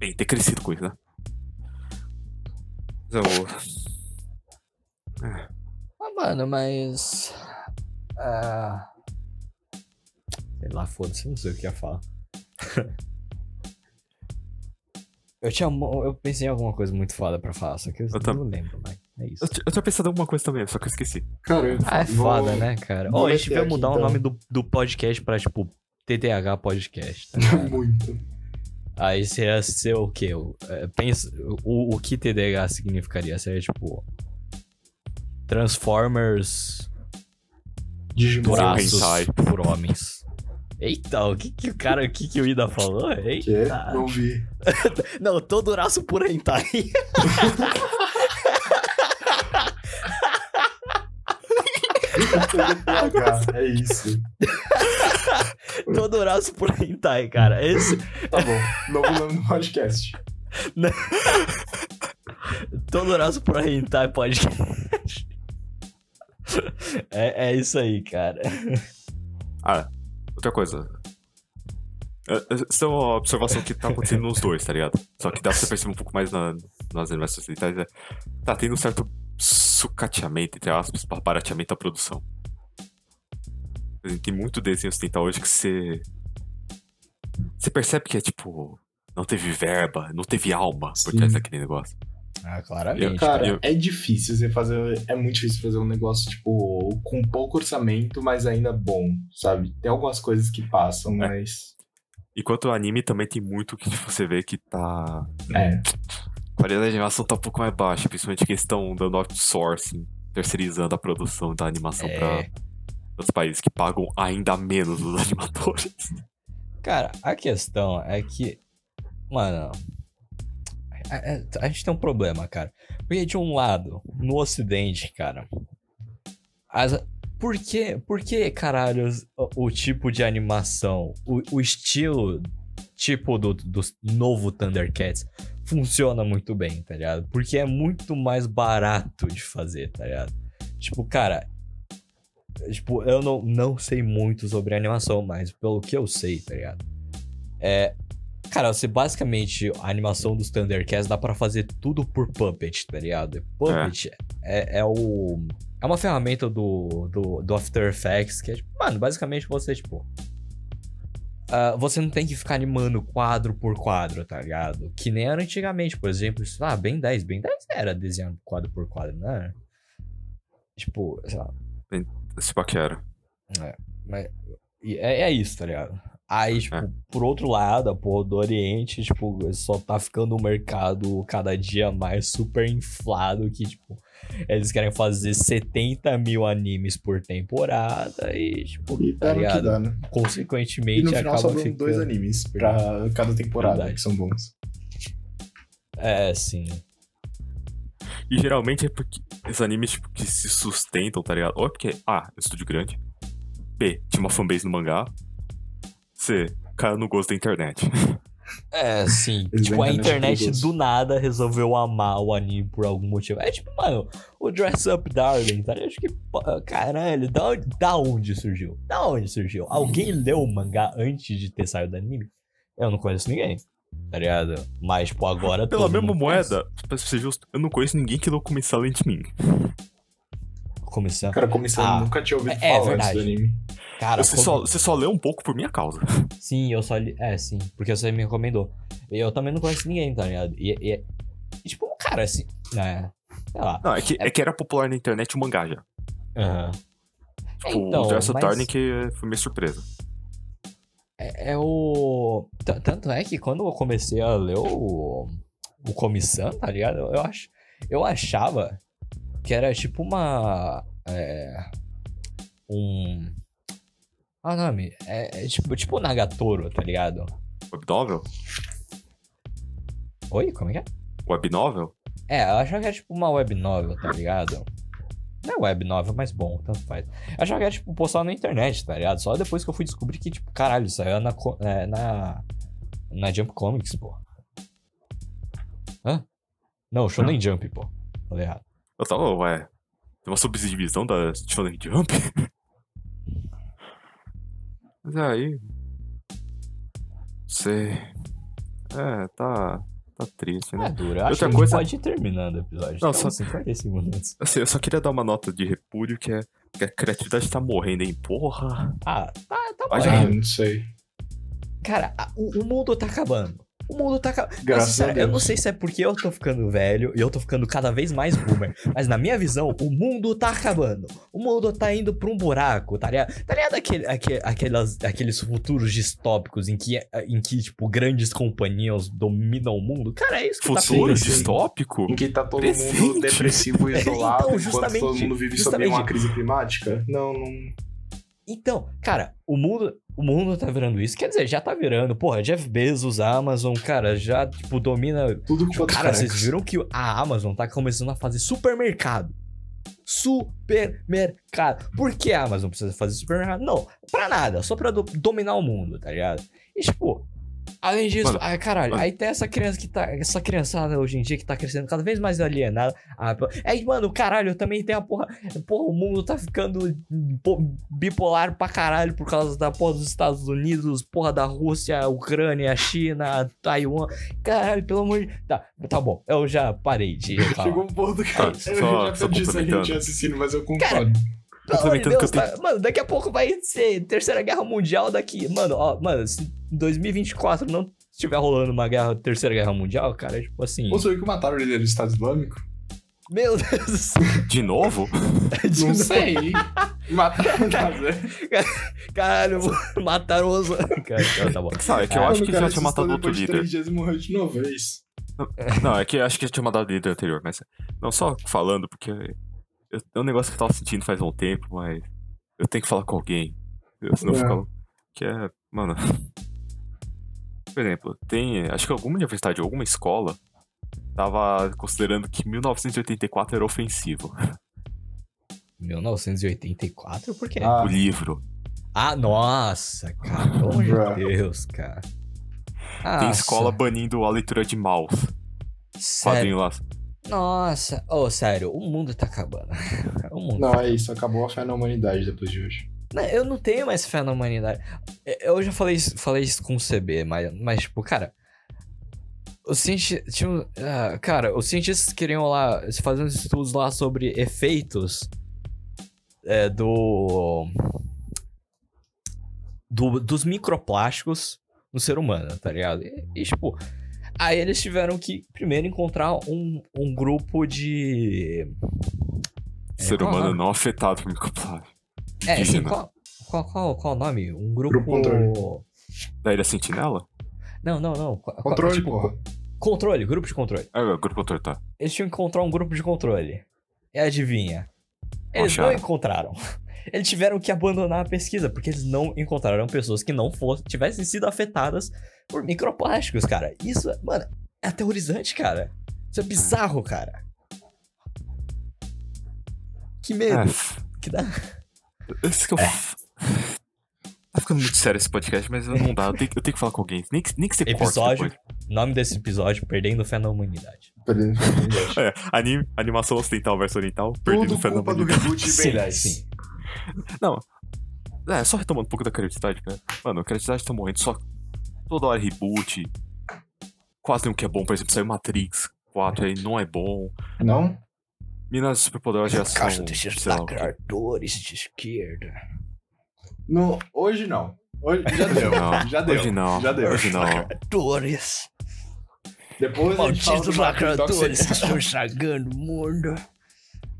Speaker 2: Bem, ter crescido com isso, né? Mas eu.
Speaker 1: Ah, mano, mas. Ah. Sei lá, foda-se, não sei o que ia falar. eu tinha. Eu pensei em alguma coisa muito foda pra falar, só que eu,
Speaker 2: Eu tam-
Speaker 1: não lembro, mas é isso.
Speaker 2: Eu, eu tinha pensado em alguma coisa também, só que eu esqueci.
Speaker 3: Cara, eu
Speaker 1: Ah, é
Speaker 3: vou-
Speaker 1: foda, né, cara? Ó, a gente vai
Speaker 3: aqui,
Speaker 1: mudar o
Speaker 3: então.
Speaker 1: nome do, do podcast pra, tipo, TDH Podcast. Tá?
Speaker 3: Muito.
Speaker 1: Aí seria ser o quê? O, é, pensa, o, o que TDH significaria? Seria, tipo. Transformers
Speaker 3: Digimon.
Speaker 1: braços por homens. Eita, o que, que o cara, o que, que o Ida falou?
Speaker 3: Que?
Speaker 1: Eita.
Speaker 3: Não vi.
Speaker 1: Não, todo braço por hentai.
Speaker 3: é isso.
Speaker 1: todo braço por hentai, cara. Esse,
Speaker 3: Tá bom. Novo nome do podcast.
Speaker 1: todo braço por hentai podcast. É, é isso aí, cara.
Speaker 2: Ah, outra coisa. É, é, Isso é uma observação que tá acontecendo nos dois, tá ligado? Só que dá pra você perceber um pouco mais na, nas animações ocidentais. É, tá tendo um certo sucateamento, entre aspas, barateamento da produção. Por exemplo, Tem muito desenho ocidental hoje que você. Você percebe que é tipo. Não teve verba, não teve alma por trás daquele negócio.
Speaker 1: Ah, claramente.
Speaker 3: Cara,
Speaker 2: eu-
Speaker 3: é difícil você fazer. É muito difícil fazer um negócio, tipo, com pouco orçamento, mas ainda bom, sabe? Tem algumas coisas que passam,
Speaker 2: É.
Speaker 3: mas.
Speaker 2: Enquanto o anime também tem muito que você vê que tá.
Speaker 3: É.
Speaker 2: A qualidade de animação tá um pouco mais baixa, principalmente que eles estão dando outsourcing, terceirizando a produção da animação
Speaker 1: É.
Speaker 2: pra outros países que pagam ainda menos os animadores.
Speaker 1: Cara, a questão é que, mano, a, a- a gente tem um problema, cara. Porque de um lado, no ocidente, cara, as, por que, por que caralho, o, o tipo de animação, o, o estilo tipo do, do novo Thundercats funciona muito bem, tá ligado? Porque é muito mais barato de fazer, tá ligado? Tipo, cara, Tipo, eu não, não sei muito sobre animação, mas pelo que eu sei, tá ligado? É. Cara, você basicamente, a animação dos Thundercats dá pra fazer tudo por Puppet, tá ligado? Puppet é, é o. É uma ferramenta do, do, do After Effects que é, tipo, mano, basicamente você, tipo. Ah, você não tem que ficar animando quadro por quadro, tá ligado? Que nem era antigamente, por exemplo. Ah, Ben 10. Ben 10 era desenhando quadro por quadro, não era? Tipo, sei lá,
Speaker 2: Esse pá que era.
Speaker 1: mas é, é isso, tá ligado? Aí, tipo,
Speaker 2: É.
Speaker 1: por outro lado, a porra do Oriente, tipo, só tá ficando um mercado cada dia mais super inflado que, tipo, eles querem fazer 70 mil animes por temporada e, tipo,
Speaker 3: E
Speaker 1: tá
Speaker 3: que
Speaker 1: ligado?
Speaker 3: dá, né?
Speaker 1: Consequentemente,
Speaker 3: E no final
Speaker 1: acaba ficando...
Speaker 3: dois animes pra cada temporada,
Speaker 1: Verdade.
Speaker 3: que são bons.
Speaker 1: É, sim.
Speaker 2: E geralmente é porque esses animes tipo, que se sustentam, tá ligado? Ou é porque, A, é um estúdio grande. B, tinha uma fanbase no mangá. C, caiu no gosto da internet.
Speaker 1: É, sim.
Speaker 3: Eles
Speaker 1: tipo, a internet do nada resolveu amar o anime por algum motivo. É tipo, mano, o Dress Up Darling, tá ligado? Acho que, pô, caralho, da onde, da onde surgiu? Da onde surgiu? Alguém leu o mangá antes de ter saído do anime? Eu não conheço ninguém, tá ligado? Mas, tipo, agora
Speaker 2: Pela mesma
Speaker 1: conhece.
Speaker 2: moeda, pra ser justo, eu não conheço ninguém que leu como Silent Mim.
Speaker 1: Comissão.
Speaker 3: Cara, comissão
Speaker 1: Ah,
Speaker 3: nunca tinha ouvido
Speaker 1: é- é
Speaker 3: falar antes
Speaker 1: verdade.
Speaker 3: do anime.
Speaker 1: Cara,
Speaker 2: Você
Speaker 1: como-
Speaker 2: só, você só leu um pouco por minha causa.
Speaker 1: Sim, eu só li. É, sim, porque você me recomendou. Eu também não conheço ninguém, tá ligado? E, e- e, tipo, cara, assim. É. Sei lá.
Speaker 2: Não, é que, é que era popular na internet o mangá já.
Speaker 1: Aham.
Speaker 2: Tipo,
Speaker 1: Então,
Speaker 2: o Up
Speaker 1: mas-
Speaker 2: que foi minha surpresa.
Speaker 1: É, é o. t- Tanto é que quando eu comecei a ler o. O Comissão, tá ligado? Eu, eu, ach, eu achava que era tipo uma. É, um. Ah, o nome. É, é tipo, tipo o Nagatoro, tá ligado?
Speaker 2: Web novel?
Speaker 1: Oi? Como é que é?
Speaker 2: Web novel?
Speaker 1: É, eu achava que era tipo uma web novel, tá ligado? Não é web novel, mas bom, tanto faz. Eu achava que era tipo postar na internet, tá ligado? Só depois que eu fui descobrir que, tipo, caralho, saiu na, é, na, na Jump Comics, pô. Hã? Não, Shonen Jump, pô. Falei errado.
Speaker 2: Eu tava, ué. Tem uma subdivisão da Shonen Jump? Mas é aí. Sei. É, tá. Tá triste,
Speaker 1: É
Speaker 2: né?
Speaker 1: duro, eu acho
Speaker 2: Outra
Speaker 1: que
Speaker 2: coisa-
Speaker 1: a gente pode ir terminando o episódio.
Speaker 2: Não,
Speaker 1: Não,
Speaker 2: só-
Speaker 1: só 50 minutos.
Speaker 2: Assim, eu só queria dar uma nota de repúdio que é que a criatividade tá morrendo, hein? Porra!
Speaker 1: Ah, tá, tá
Speaker 2: já-
Speaker 3: Ah, não sei.
Speaker 1: Cara, o, o mundo tá acabando. O mundo tá acabando.
Speaker 3: Graças
Speaker 1: sério,
Speaker 3: a
Speaker 1: Eu
Speaker 3: Deus.
Speaker 1: não sei se é porque eu tô ficando velho e eu tô ficando cada vez mais boomer. mas na minha visão, o mundo tá acabando. O mundo tá indo pra um buraco, tá ligado? Tá ligado aquele, aque- aquelas, aqueles futuros distópicos em que, em que, tipo, grandes companhias dominam o mundo? Cara, é isso que tá
Speaker 2: Futuro
Speaker 3: sim.
Speaker 2: distópico?
Speaker 3: Em que tá todo
Speaker 2: Presente.
Speaker 3: mundo depressivo e isolado,
Speaker 1: Então,
Speaker 3: enquanto
Speaker 1: justamente,
Speaker 3: todo mundo vive
Speaker 1: justamente.
Speaker 3: uma crise climática? Não, não.
Speaker 1: Então, cara, o mundo, o mundo tá virando isso. Quer dizer, já tá virando. Porra, Jeff Bezos, Amazon, cara, já, tipo, domina
Speaker 3: Tudo com quantos
Speaker 1: Cara, vocês
Speaker 3: carecas.
Speaker 1: viram que a Amazon tá começando a fazer supermercado. Supermercado. Por que a Amazon precisa fazer supermercado? Não, pra nada, só pra do- dominar o mundo, tá ligado? E tipo, além disso,
Speaker 2: Mano,
Speaker 1: ai caralho,
Speaker 2: mano.
Speaker 1: aí tem essa criança que tá, essa criançada hoje em dia que tá crescendo cada vez mais alienada. Ah, pô, é, mano, caralho, também tem a porra, porra, o mundo tá ficando pô, bipolar pra caralho por causa da porra dos Estados Unidos, porra da Rússia, Ucrânia, China, Taiwan. Caralho, pelo amor de. Tá, tá bom, eu já parei de falar.
Speaker 3: Chegou um ponto que
Speaker 2: Tá,
Speaker 3: eu
Speaker 2: só-
Speaker 3: já
Speaker 2: só
Speaker 3: essa
Speaker 2: complementando.
Speaker 3: gente assistindo, mas eu concordo.
Speaker 1: Cara,
Speaker 2: Complementando
Speaker 1: Deus,
Speaker 2: que eu
Speaker 1: tá- Mano, daqui a pouco vai ser Terceira Guerra Mundial daqui. Mano, ó, mano, se em 2024 não estiver rolando uma guerra, Terceira Guerra Mundial, cara, tipo assim.
Speaker 3: Ou você viu que mataram o líder do Estado Islâmico?
Speaker 1: Meu Deus do céu.
Speaker 2: De novo?
Speaker 1: de
Speaker 3: Não
Speaker 1: novo.
Speaker 3: sei. Mataram o.
Speaker 1: Caralho, mataram os. Cara, tá, tá bom.
Speaker 2: Sabe, é que eu
Speaker 1: Ah,
Speaker 2: acho que
Speaker 3: o
Speaker 2: já tinha matado outro líder.
Speaker 3: três dias e morreu de novo, é isso.
Speaker 2: Não, é que eu acho que já tinha matado o líder anterior, mas. Não, só falando, porque. Eu- é um negócio que eu tava sentindo faz um tempo, mas. Eu tenho que falar com alguém. Eu, senão
Speaker 3: É.
Speaker 2: fica. Que é. Mano. Por exemplo, tem. Acho que alguma universidade, alguma escola. Tava considerando que 1984 era ofensivo.
Speaker 1: 1984? Por quê?
Speaker 3: Ah.
Speaker 2: O livro.
Speaker 1: Ah, nossa, cara. Pelo amor
Speaker 3: Bruh.
Speaker 1: de Deus, cara.
Speaker 2: Tem
Speaker 1: Nossa,
Speaker 2: escola banindo a leitura de mouse.
Speaker 1: sério.
Speaker 2: Quadrinho lá.
Speaker 1: Nossa, ô, sério, o mundo tá acabando. O mundo
Speaker 3: Não, é isso. Acabou a fé na humanidade depois de hoje.
Speaker 1: Não, Eu não tenho mais fé na humanidade. Eu já falei isso, falei isso com o CB, mas, mas tipo, cara. Os cientistas. Tinham, ah, cara, os cientistas queriam lá. Fazendo estudos lá sobre efeitos. é, do, do. Dos microplásticos no ser humano, tá ligado? E, e, tipo. Aí eles tiveram que primeiro encontrar um, um grupo de. É,
Speaker 2: Ser
Speaker 1: é
Speaker 2: humano não afetado por microplástico.
Speaker 1: É, assim,
Speaker 2: Indígena.
Speaker 1: qual, qual, qual, qual o nome? Um grupo.
Speaker 3: Grupo controle.
Speaker 2: Da Ilha Sentinela?
Speaker 1: Não, não, não.
Speaker 3: Controle,
Speaker 1: tipo,
Speaker 3: porra.
Speaker 1: Controle, grupo de controle.
Speaker 2: É, o grupo controle tá.
Speaker 1: Eles tinham que encontrar um grupo de controle. E adivinha? Eles não encontraram. Eles tiveram que abandonar a pesquisa, porque eles não encontraram pessoas que não fossem, tivessem sido afetadas por microplásticos, cara. Isso, mano, é aterrorizante, cara. Isso é bizarro, cara. Que medo
Speaker 2: É,
Speaker 1: que dá.
Speaker 2: esse que eu. tá ficando muito sério esse podcast, mas não dá. Eu tenho, eu tenho que falar com alguém. Nem que, nem que você corte
Speaker 1: Episódio. Nome desse episódio: Perdendo Fé na Humanidade.
Speaker 3: Perdendo oportunidade.
Speaker 2: É, anime, animação ocidental versus oriental, perdendo
Speaker 3: Tudo
Speaker 2: fé na
Speaker 3: do
Speaker 2: humanidade.
Speaker 3: de
Speaker 1: Sim,
Speaker 3: Ben 10.
Speaker 1: sim.
Speaker 2: Não. É, só retomando um pouco da criatividade, cara. Mano, a criatividade tá morrendo. Só toda hora reboot. Quase nenhum que é bom. Por exemplo, saiu Matrix 4 aí, não é bom.
Speaker 3: Não?
Speaker 2: Minas superpoderosas já são.
Speaker 1: Caixa de
Speaker 2: sei lá o quê.
Speaker 1: lacradores de esquerda.
Speaker 3: No, hoje não. Hoje, já deu.
Speaker 2: Não,
Speaker 3: já deu.
Speaker 2: Hoje não.
Speaker 3: Já deu.
Speaker 2: Hoje não.
Speaker 1: Lacradores.
Speaker 3: Depois
Speaker 1: Malditos lacradores que estão estragando o mundo.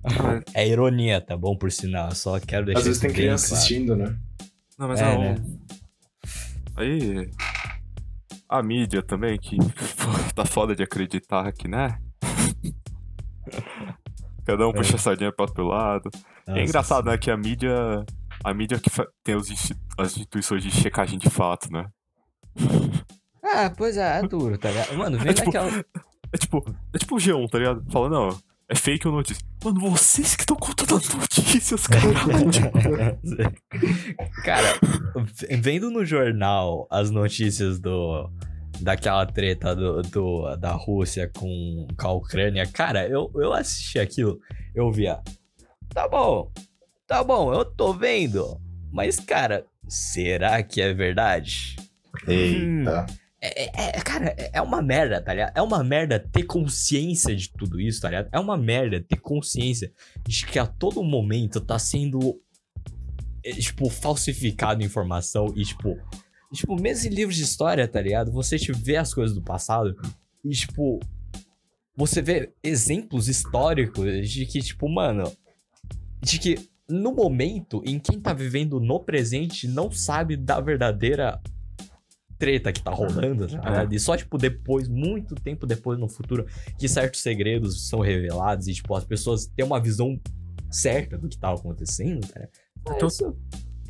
Speaker 1: É ironia, tá bom? Por sinal, só quero deixar
Speaker 3: Às vezes tem criança
Speaker 1: claro.
Speaker 3: assistindo, né?
Speaker 2: Não, mas
Speaker 1: É,
Speaker 2: não.
Speaker 1: né?
Speaker 2: Aí. A mídia também, que tá foda de acreditar que, né? Cada um puxa a sardinha pro outro lado.
Speaker 1: Nossa,
Speaker 2: é engraçado, né? Que a mídia. A mídia que tem os as instituições de checagem de fato, né?
Speaker 1: Ah, pois é, é duro, tá ligado? Mano, vem
Speaker 2: É tipo-
Speaker 1: daquela.
Speaker 2: É tipo, é tipo o G1, tá ligado? Fala, não, é fake ou notícia. Mano, vocês que estão contando as notícias, cara.
Speaker 1: Cara, vendo no jornal as notícias do. Daquela treta do, do- da Rússia com, com a Ucrânia, cara, eu, eu assisti aquilo, eu via. Tá bom, tá bom, eu tô vendo. Mas, cara, será que é verdade?
Speaker 3: Eita.
Speaker 1: É, é- é- cara, é- é uma merda, tá ligado? É uma merda ter consciência de tudo isso, tá ligado? É uma merda ter consciência de que a todo momento tá sendo, é, tipo, falsificado informação e, tipo, tipo, mesmo em livros de história, tá ligado? Você te vê as coisas do passado e, tipo, você vê exemplos históricos de que, tipo, mano, de que no momento em quem tá vivendo no presente não sabe da verdadeira treta que tá rolando, ligado? E só, tipo, depois, muito tempo depois no futuro, que certos segredos são revelados e, tipo, as pessoas têm uma visão certa do que tá acontecendo, cara. Ah,
Speaker 2: Então-
Speaker 1: isso-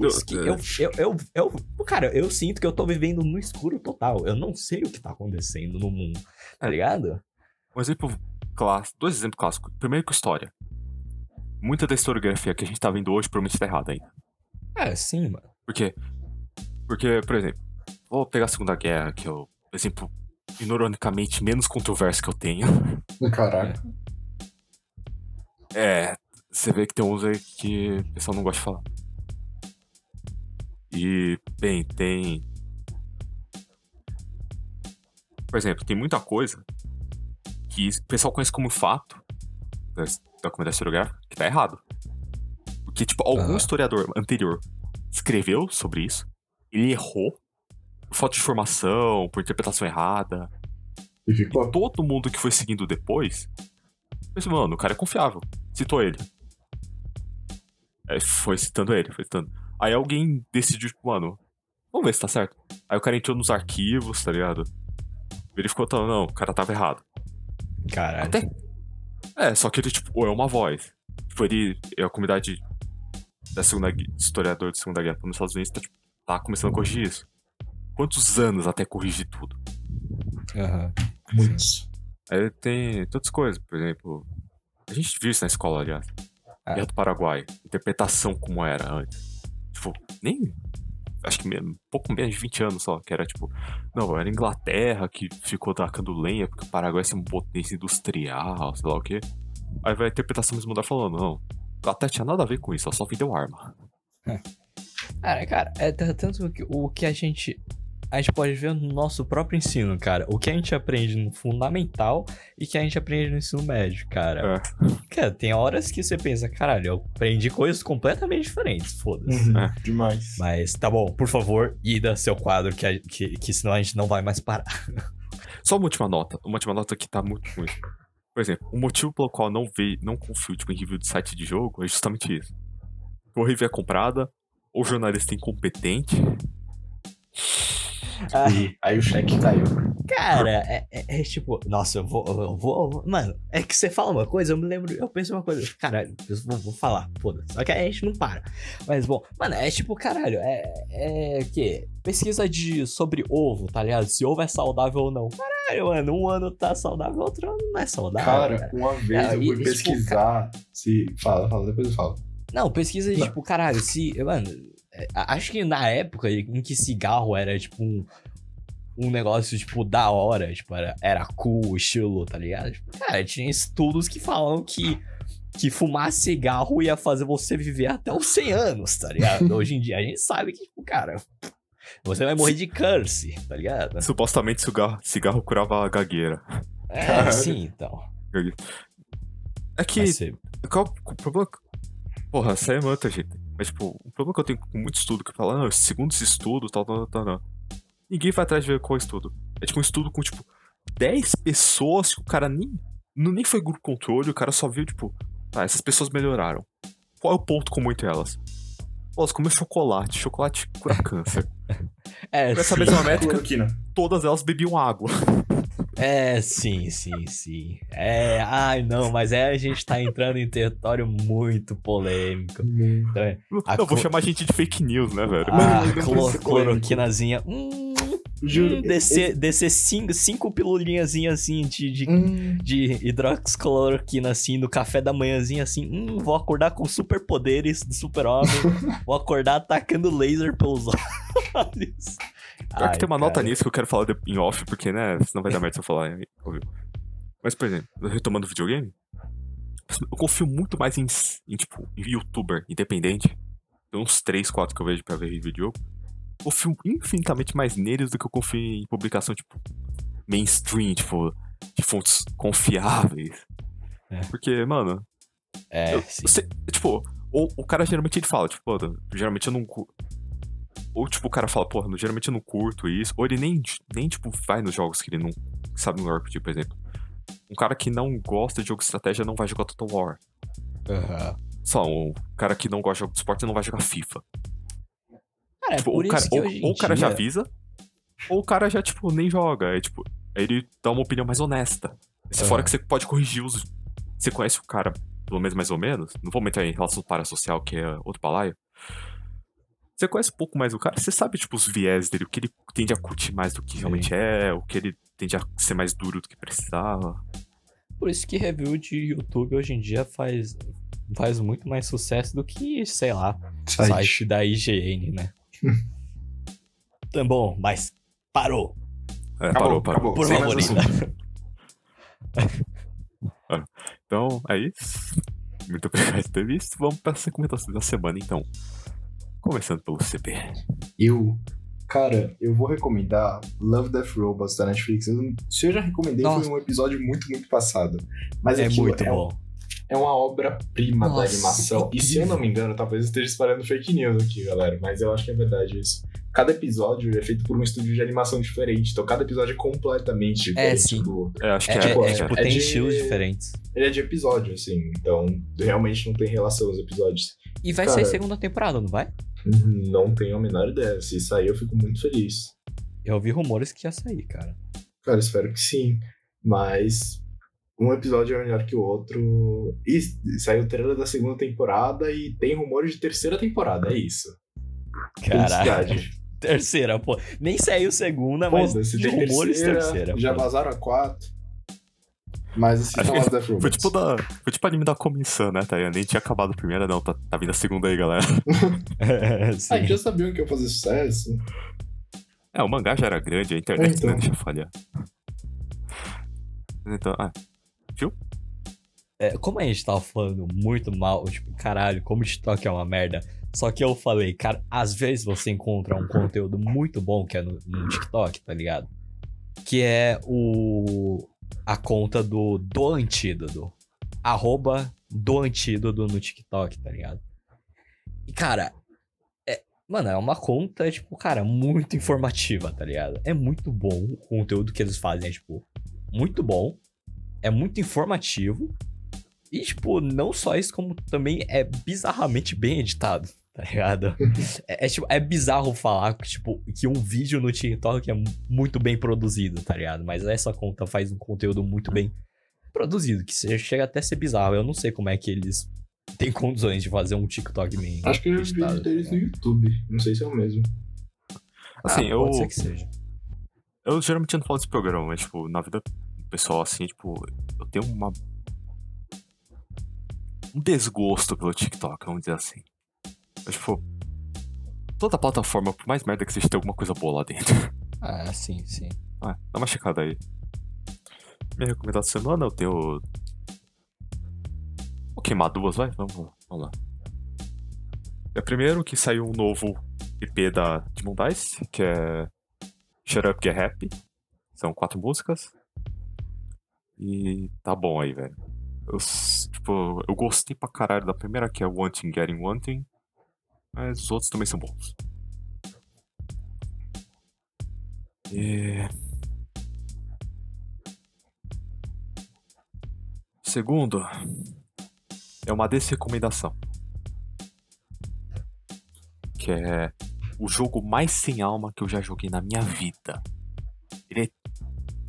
Speaker 1: eu, eu, eu, eu- Cara, eu sinto que eu tô vivendo no escuro total. Eu não sei o que tá acontecendo no mundo, tá ligado?
Speaker 2: Um exemplo clássico, dois exemplos clássicos. Primeiro com história. Muita da historiografia que a gente tá vendo hoje provavelmente tá errada ainda.
Speaker 1: É, sim, mano.
Speaker 2: Por quê? Porque, por exemplo, vou pegar a Segunda Guerra, que é o exemplo ironicamente menos controverso que eu tenho.
Speaker 3: Caraca.
Speaker 2: É, você vê que tem uns aí que o pessoal não gosta de falar. E, bem, tem. Por exemplo, tem muita coisa que o pessoal conhece como fato da, da comunidade historiográfica que tá errado. Porque, tipo, algum
Speaker 1: Aham.
Speaker 2: historiador anterior escreveu sobre isso, ele errou falta de informação, por interpretação errada.
Speaker 3: E ficou.
Speaker 2: Todo mundo que foi seguindo depois, pensou, mano, o cara é confiável. Citou ele. Aí foi citando ele, foi citando. Aí alguém decidiu, tipo, mano, vamos ver se tá certo. Aí o cara entrou nos arquivos, tá ligado? Verificou, tá, não, o cara tava errado.
Speaker 1: Caralho.
Speaker 2: Até. É, só que ele, tipo, ou é uma voz. Tipo, ele. É a comunidade da Segunda historiador de Segunda Guerra nos Estados Unidos tá, tipo, tá começando a corrigir isso. Quantos anos até corrigir tudo?
Speaker 1: Aham.
Speaker 3: Muitos.
Speaker 2: Aí tem todas coisas, por exemplo. A gente viu isso na escola, aliás.
Speaker 1: Ah.
Speaker 2: Guerra do Paraguai. Interpretação como era antes. Tipo, nem. Acho que mesmo, pouco menos de 20 anos só. Que era tipo. Não, era Inglaterra que ficou tacando lenha porque o Paraguai é uma potência industrial, sei lá o quê. Aí vai a interpretação mesmo mudar falando, não. Inglaterra tinha nada a ver com isso, ela só vendeu arma.
Speaker 1: Cara, cara, é tanto que o que a gente. A gente pode ver no nosso próprio ensino, cara. O que a gente aprende no fundamental e que a gente aprende no ensino médio, cara.
Speaker 2: É.
Speaker 1: Cara, tem horas que você pensa, caralho, eu aprendi coisas completamente diferentes, foda-se.
Speaker 3: Uhum,
Speaker 2: É.
Speaker 3: Demais.
Speaker 1: Mas tá bom, por favor, ida seu quadro, que, a- que, que senão a gente não vai mais parar.
Speaker 2: Só uma última nota. Uma última nota que tá muito ruim. Por exemplo, o motivo pelo qual eu não vi, não confio tipo, em review de site de jogo é justamente isso. Ou review é comprada, ou jornalista incompetente.
Speaker 3: E aí o cheque caiu.
Speaker 1: Cara, é, é- é tipo, nossa, eu vou, eu vou. Mano, é que você fala uma coisa, eu me lembro, eu penso uma coisa, caralho, eu vou, vou falar, foda-se. Só que a gente não para. Mas bom, mano, é tipo, caralho, é. É que? Pesquisa de, sobre ovo, tá ligado? Se ovo é saudável ou não. Caralho, mano, um ano tá saudável, outro ano não é saudável.
Speaker 3: Cara,
Speaker 1: cara.
Speaker 3: uma vez
Speaker 1: É,
Speaker 3: eu fui
Speaker 1: tipo,
Speaker 3: pesquisar. Se... Fala, fala, depois eu falo.
Speaker 1: Não, pesquisa de
Speaker 3: Não.
Speaker 1: tipo, caralho, se. Mano, acho que na época em que cigarro era tipo um, um negócio, tipo, da hora, tipo, era, era cool, estilo, tá ligado? Tipo, cara, tinha estudos que falam que, que fumar cigarro ia fazer você viver até os 100 anos, tá ligado? Hoje em dia a gente sabe que, tipo, cara, você vai morrer de curse, tá ligado?
Speaker 2: Supostamente cigarro, cigarro curava a gagueira.
Speaker 1: É,
Speaker 3: Caralho.
Speaker 1: sim, então.
Speaker 2: É que.
Speaker 1: Ser-
Speaker 2: Qual o problema? Porra, é muita gente. Mas, tipo, o problema que eu tenho com muito estudo que fala, não, segundo esse estudo, tal, tal, tal, tal. Ninguém vai atrás de ver qual estudo. É tipo um estudo com, tipo, 10 pessoas que o cara nem. Não, nem foi grupo controle, o cara só viu, tipo, tá, essas pessoas melhoraram. Qual é o ponto comum entre elas? Pô, Elas comem chocolate, chocolate cura câncer.
Speaker 1: É,
Speaker 2: Com essa
Speaker 1: sim.
Speaker 2: mesma métrica, todas elas bebiam água.
Speaker 1: É, sim, sim, sim. É, ai, não, mas é a gente tá entrando em território muito polêmico. Então, é, A
Speaker 2: eu vou
Speaker 1: co-
Speaker 2: chamar a gente de fake news, né, velho?
Speaker 1: ah, clor- cloroquinazinha. Hum,
Speaker 3: Juro.
Speaker 1: hum, descer, descer cinco, cinco pilulinhazinhas assim de, de,
Speaker 3: Hum,
Speaker 1: de hidroxicloroquina assim no café da manhãzinha assim. Hum, vou acordar com superpoderes do super-homem. vou acordar atacando laser pelos olhos.
Speaker 2: Pior
Speaker 1: Ai,
Speaker 2: que tem uma nota
Speaker 1: cara.
Speaker 2: nisso que eu quero falar em off, porque, né, senão vai dar merda se eu falar. Mas, por exemplo, retomando o videogame, eu confio muito mais em, em, tipo, em youtuber independente. Tem uns 3, 4 que eu vejo pra ver review de jogo. Confio infinitamente mais neles do que eu confio em publicação, tipo, mainstream, tipo, de fontes confiáveis.
Speaker 1: É.
Speaker 2: Porque, mano,
Speaker 1: É,
Speaker 2: eu-
Speaker 1: sim.
Speaker 2: você- tipo, o, o cara geralmente ele fala, tipo, geralmente eu não. Ou tipo, o cara fala, porra, no- geralmente eu não curto isso. Ou ele nem, nem tipo, vai nos jogos que ele não sabe no RPG, por exemplo. Um cara que não gosta de jogo de estratégia não vai jogar Total War.
Speaker 1: Aham.
Speaker 2: Só, um cara que não gosta de jogo de esporte não vai jogar FIFA.
Speaker 1: Cara, é
Speaker 2: Tipo,
Speaker 1: por
Speaker 2: o cara,
Speaker 1: isso que
Speaker 2: ou, ou o cara já avisa, ou o cara já, tipo, nem joga. É, tipo, aí ele dá uma opinião mais honesta. Se fora que você pode corrigir os. Você conhece o cara, pelo menos mais ou menos. Não vou entrar em relação parasocial, que é outro balaio. Você conhece um pouco mais o cara, você sabe, tipo, os viés dele, o que ele tende a curtir mais do que realmente é, o que ele tende a ser mais duro do que precisava.
Speaker 1: Por isso que review de YouTube hoje em dia faz, faz muito mais sucesso do que, sei lá,
Speaker 3: site.
Speaker 1: site da IGN, né? tá bom, mas parou.
Speaker 2: É,
Speaker 3: Acabou,
Speaker 2: parou, parou.
Speaker 3: acabou.
Speaker 1: Por
Speaker 3: Sem
Speaker 1: favor,
Speaker 3: assunto.
Speaker 2: Então, é isso. Muito obrigado por ter visto. Vamos para as recomendações da semana, então. Começando pelo CB.
Speaker 3: Eu, cara, eu vou recomendar Love Death Robots da Netflix. Eu se eu já recomendei,
Speaker 1: Nossa.
Speaker 3: foi um episódio muito, muito passado. Mas
Speaker 1: É muito
Speaker 3: é,
Speaker 1: bom.
Speaker 3: é uma obra-prima da animação. E se eu não me engano, talvez eu esteja espalhando fake news aqui, galera. Mas eu acho que é verdade isso. Cada episódio é feito por um estúdio de animação diferente. Então cada episódio é completamente diferente
Speaker 1: sim.
Speaker 3: do outro.
Speaker 2: É, acho que
Speaker 1: É,
Speaker 2: é,
Speaker 3: tipo,
Speaker 1: é,
Speaker 2: é,
Speaker 1: tipo,
Speaker 3: é
Speaker 1: tem
Speaker 3: de-
Speaker 1: estilos diferentes.
Speaker 3: Ele é de episódio, assim. Então realmente não tem relação os episódios.
Speaker 1: E vai
Speaker 3: Cara-
Speaker 1: sair segunda temporada, não vai?
Speaker 3: Não tenho a menor ideia. Se sair, eu fico muito feliz.
Speaker 1: Eu ouvi rumores que ia sair, cara.
Speaker 3: Cara, espero que sim. Mas um episódio é melhor que o outro. E saiu o trailer da segunda temporada e tem rumores de terceira temporada, é isso. Felicidade.
Speaker 1: Terceira, pô. Nem saiu segunda, mas
Speaker 3: Foda-se,
Speaker 1: de
Speaker 3: tem
Speaker 1: rumores terceira.
Speaker 3: Já
Speaker 1: pô.
Speaker 3: vazaram a quatro. Mas assistam
Speaker 2: Acho que
Speaker 3: Robots.
Speaker 2: Foi tipo, da, foi tipo anime da comissão, né, Taia? Nem tinha acabado a primeira, não. Tá, tá vindo a segunda aí, galera.
Speaker 1: Sim.
Speaker 3: Ah, já sabiam que ia fazer sucesso.
Speaker 2: É, o mangá já era grande, a internet
Speaker 3: Então.
Speaker 2: não deixa falhar. Então, ah,
Speaker 1: É, como a gente tava falando muito mal, tipo, caralho, como o TikTok é uma merda. Só que eu falei, cara, às vezes você encontra um conteúdo muito bom que é no, no TikTok, tá ligado? Que é o. a conta do do antídoto. Arroba do antídoto no TikTok, tá ligado? E, cara, é, mano, é uma conta, tipo, cara, muito informativa, tá ligado? É muito bom o conteúdo que eles fazem, é, tipo, muito bom. É muito informativo. E, tipo, não só isso, como também é bizarramente bem editado, tá ligado? é, é, tipo, é bizarro falar que, tipo, que um vídeo no TikTok é mu- muito bem produzido, tá ligado? Mas essa conta faz um conteúdo muito bem produzido, que che- chega até a ser bizarro. Eu não sei como é que eles têm condições de fazer um TikTok bem
Speaker 3: Acho que eu vi
Speaker 1: editado,
Speaker 3: vídeo deles no? YouTube. Não sei se é o mesmo.
Speaker 2: assim,
Speaker 1: Ah,
Speaker 2: eu,
Speaker 1: Pode ser que seja.
Speaker 2: eu geralmente não falo desse programa, mas, tipo, na vida pessoal, assim, tipo, eu tenho uma. Um desgosto pelo TikTok, vamos dizer assim. Tipo, toda plataforma, por mais merda que seja, tem alguma coisa boa lá dentro.
Speaker 1: Ah, sim, sim.
Speaker 2: Ah, dá uma checada aí. Minha recomendação da semana, eu tenho. Vou queimar duas, vai? Vamos, vamos lá. É primeiro que saiu um novo EP da Demon Dice, que é Shut Up Get Happy. São quatro músicas. E tá bom aí, velho. Eu, tipo, eu gostei pra caralho da primeira, que é Wanting Getting Wanting. Mas os outros também são bons. E... Segundo, é uma desrecomendação. Que é o jogo mais sem alma que eu já joguei na minha vida. Ele é.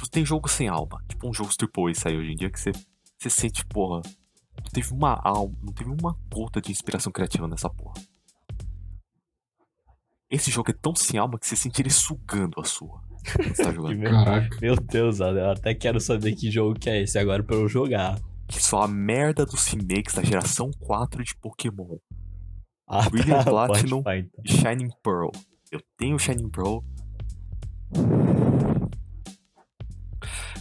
Speaker 2: Tem jogo sem alma. Tipo um jogo AAA saiu hoje em dia que você, você sente, porra. Não teve uma alma, não teve uma gota de inspiração criativa nessa porra. Esse jogo é tão sem alma que você sente ele sugando a sua. quando Você tá jogando.
Speaker 1: Meu,
Speaker 3: Caraca.
Speaker 1: meu Deus, eu até quero saber que jogo que é esse agora pra eu jogar.
Speaker 2: que só a merda dos remakes da geração 4 de Pokémon.
Speaker 1: Ah,
Speaker 2: Brilliant
Speaker 1: tá,
Speaker 2: Platinum.
Speaker 1: falar, então.
Speaker 2: e Shining Pearl. Eu tenho Shining Pearl.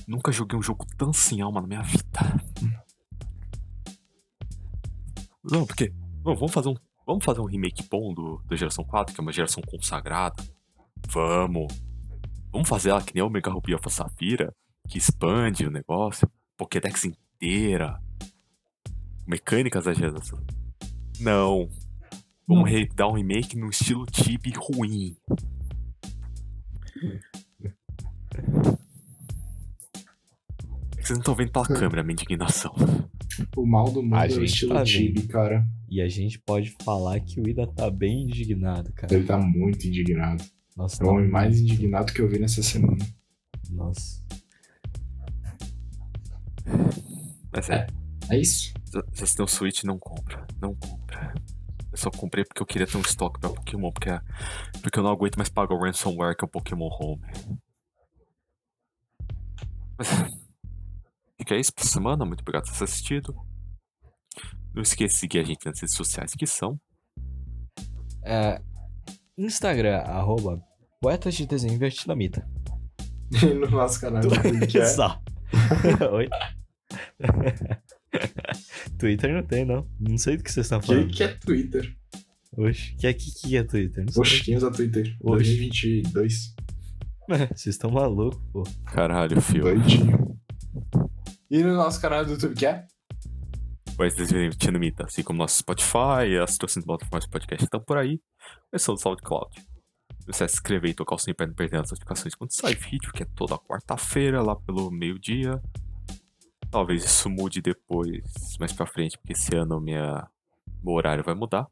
Speaker 2: Nunca joguei um jogo tão sem alma na minha vida. Não, porque. Não, vamos fazer um. Vamos fazer um remake bom do, da geração 4, que é uma geração consagrada. Vamos. Vamos fazer ela que nem o Mega Ruby Alpha Safira, que expande o negócio. Pokédex inteira. Mecânicas da geração. Não. Vamos
Speaker 3: Não.
Speaker 2: dar um remake no estilo Tibi ruim. Vocês não estão vendo pela câmera a minha indignação.
Speaker 3: O mal do mundo
Speaker 1: A
Speaker 3: é o estilo
Speaker 1: tá
Speaker 3: Tibi, cara.
Speaker 1: E a gente pode falar que o Ida tá bem indignado, cara.
Speaker 3: Ele tá muito indignado.
Speaker 1: Nossa,
Speaker 3: É o
Speaker 1: tá
Speaker 3: homem mais
Speaker 1: muito.
Speaker 3: indignado que eu vi nessa semana.
Speaker 1: Nossa.
Speaker 2: Mas é,
Speaker 3: É isso?
Speaker 2: se vocês têm um Switch, não compra. Não compra. Eu só comprei porque eu queria ter um estoque pra Pokémon, porque, é- porque eu não aguento mais pagar o ransomware que é o Pokémon Home. Mas, fica isso pra semana. Muito obrigado por ter assistido. Não esqueça de seguir a gente nas redes sociais, que são
Speaker 1: É, Instagram, arroba Poetas de Desenho Vietnamita.
Speaker 3: no nosso canal do que é.
Speaker 1: Só. Oi? Twitter não tem, não. Não sei do que vocês estão
Speaker 3: Que,
Speaker 1: falando.
Speaker 3: que é Twitter?
Speaker 1: Oxe, que é que, que é Twitter? Não sei.
Speaker 3: Oxe, quem usa Twitter?
Speaker 1: Oxe.
Speaker 3: 2022.
Speaker 1: Vocês estão malucos, pô.
Speaker 2: Caralho, fio.
Speaker 3: Doidinho. E no nosso canal do YouTube, que é?
Speaker 2: Mas Tinamita, assim como nosso Spotify as torcidas plataformas de podcast estão por aí. Eu sou do SoundCloud. De se inscrever e tocar o sininho pra não perder as notificações quando sai vídeo, que é toda quarta-feira, lá pelo meio-dia. Talvez isso mude depois, mais pra frente, porque esse ano minha... meu horário vai mudar.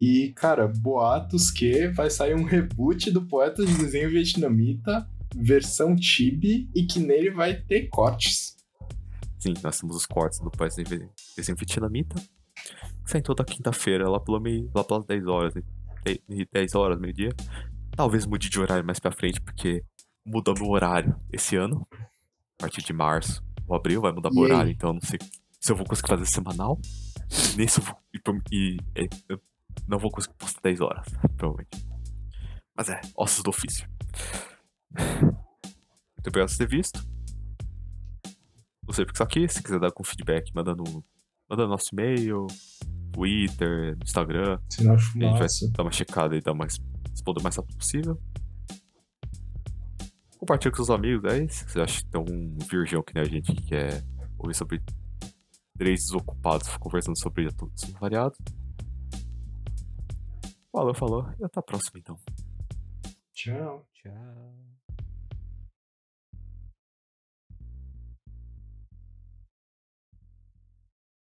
Speaker 3: E, cara, boatos que vai sair um reboot do Poeta de Desenho Vietnamita, versão Tibi, e que nele vai ter cortes.
Speaker 2: Sim, nós temos os cortes do Vietnamita. Que saem toda quinta-feira, lá, pelo meio, lá pelas 10 horas. né? 10 10 horas, meio-dia. Talvez mude de horário mais pra frente, porque muda meu horário esse ano. A partir de março ou abril vai mudar meu
Speaker 3: E aí?
Speaker 2: horário, então eu não sei se eu vou conseguir fazer semanal. Nesse eu vou, e, e- é, eu não vou conseguir postar 10 horas, provavelmente. Mas é, ossos do ofício. Muito obrigado por ter visto. Você fica aqui, se quiser dar algum feedback, manda no, manda no nosso e-mail, Twitter, Instagram.
Speaker 3: Sinal
Speaker 2: A gente vai
Speaker 3: fumaça.
Speaker 2: dar uma checada e dar mais, responder o mais rápido possível. Compartilha com seus amigos aí, se você acha que tem um virgão que nem a gente que quer ouvir sobre três desocupados conversando sobre assuntos variados. Falou, falou. E até a próxima então.
Speaker 3: Tchau.
Speaker 1: Tchau.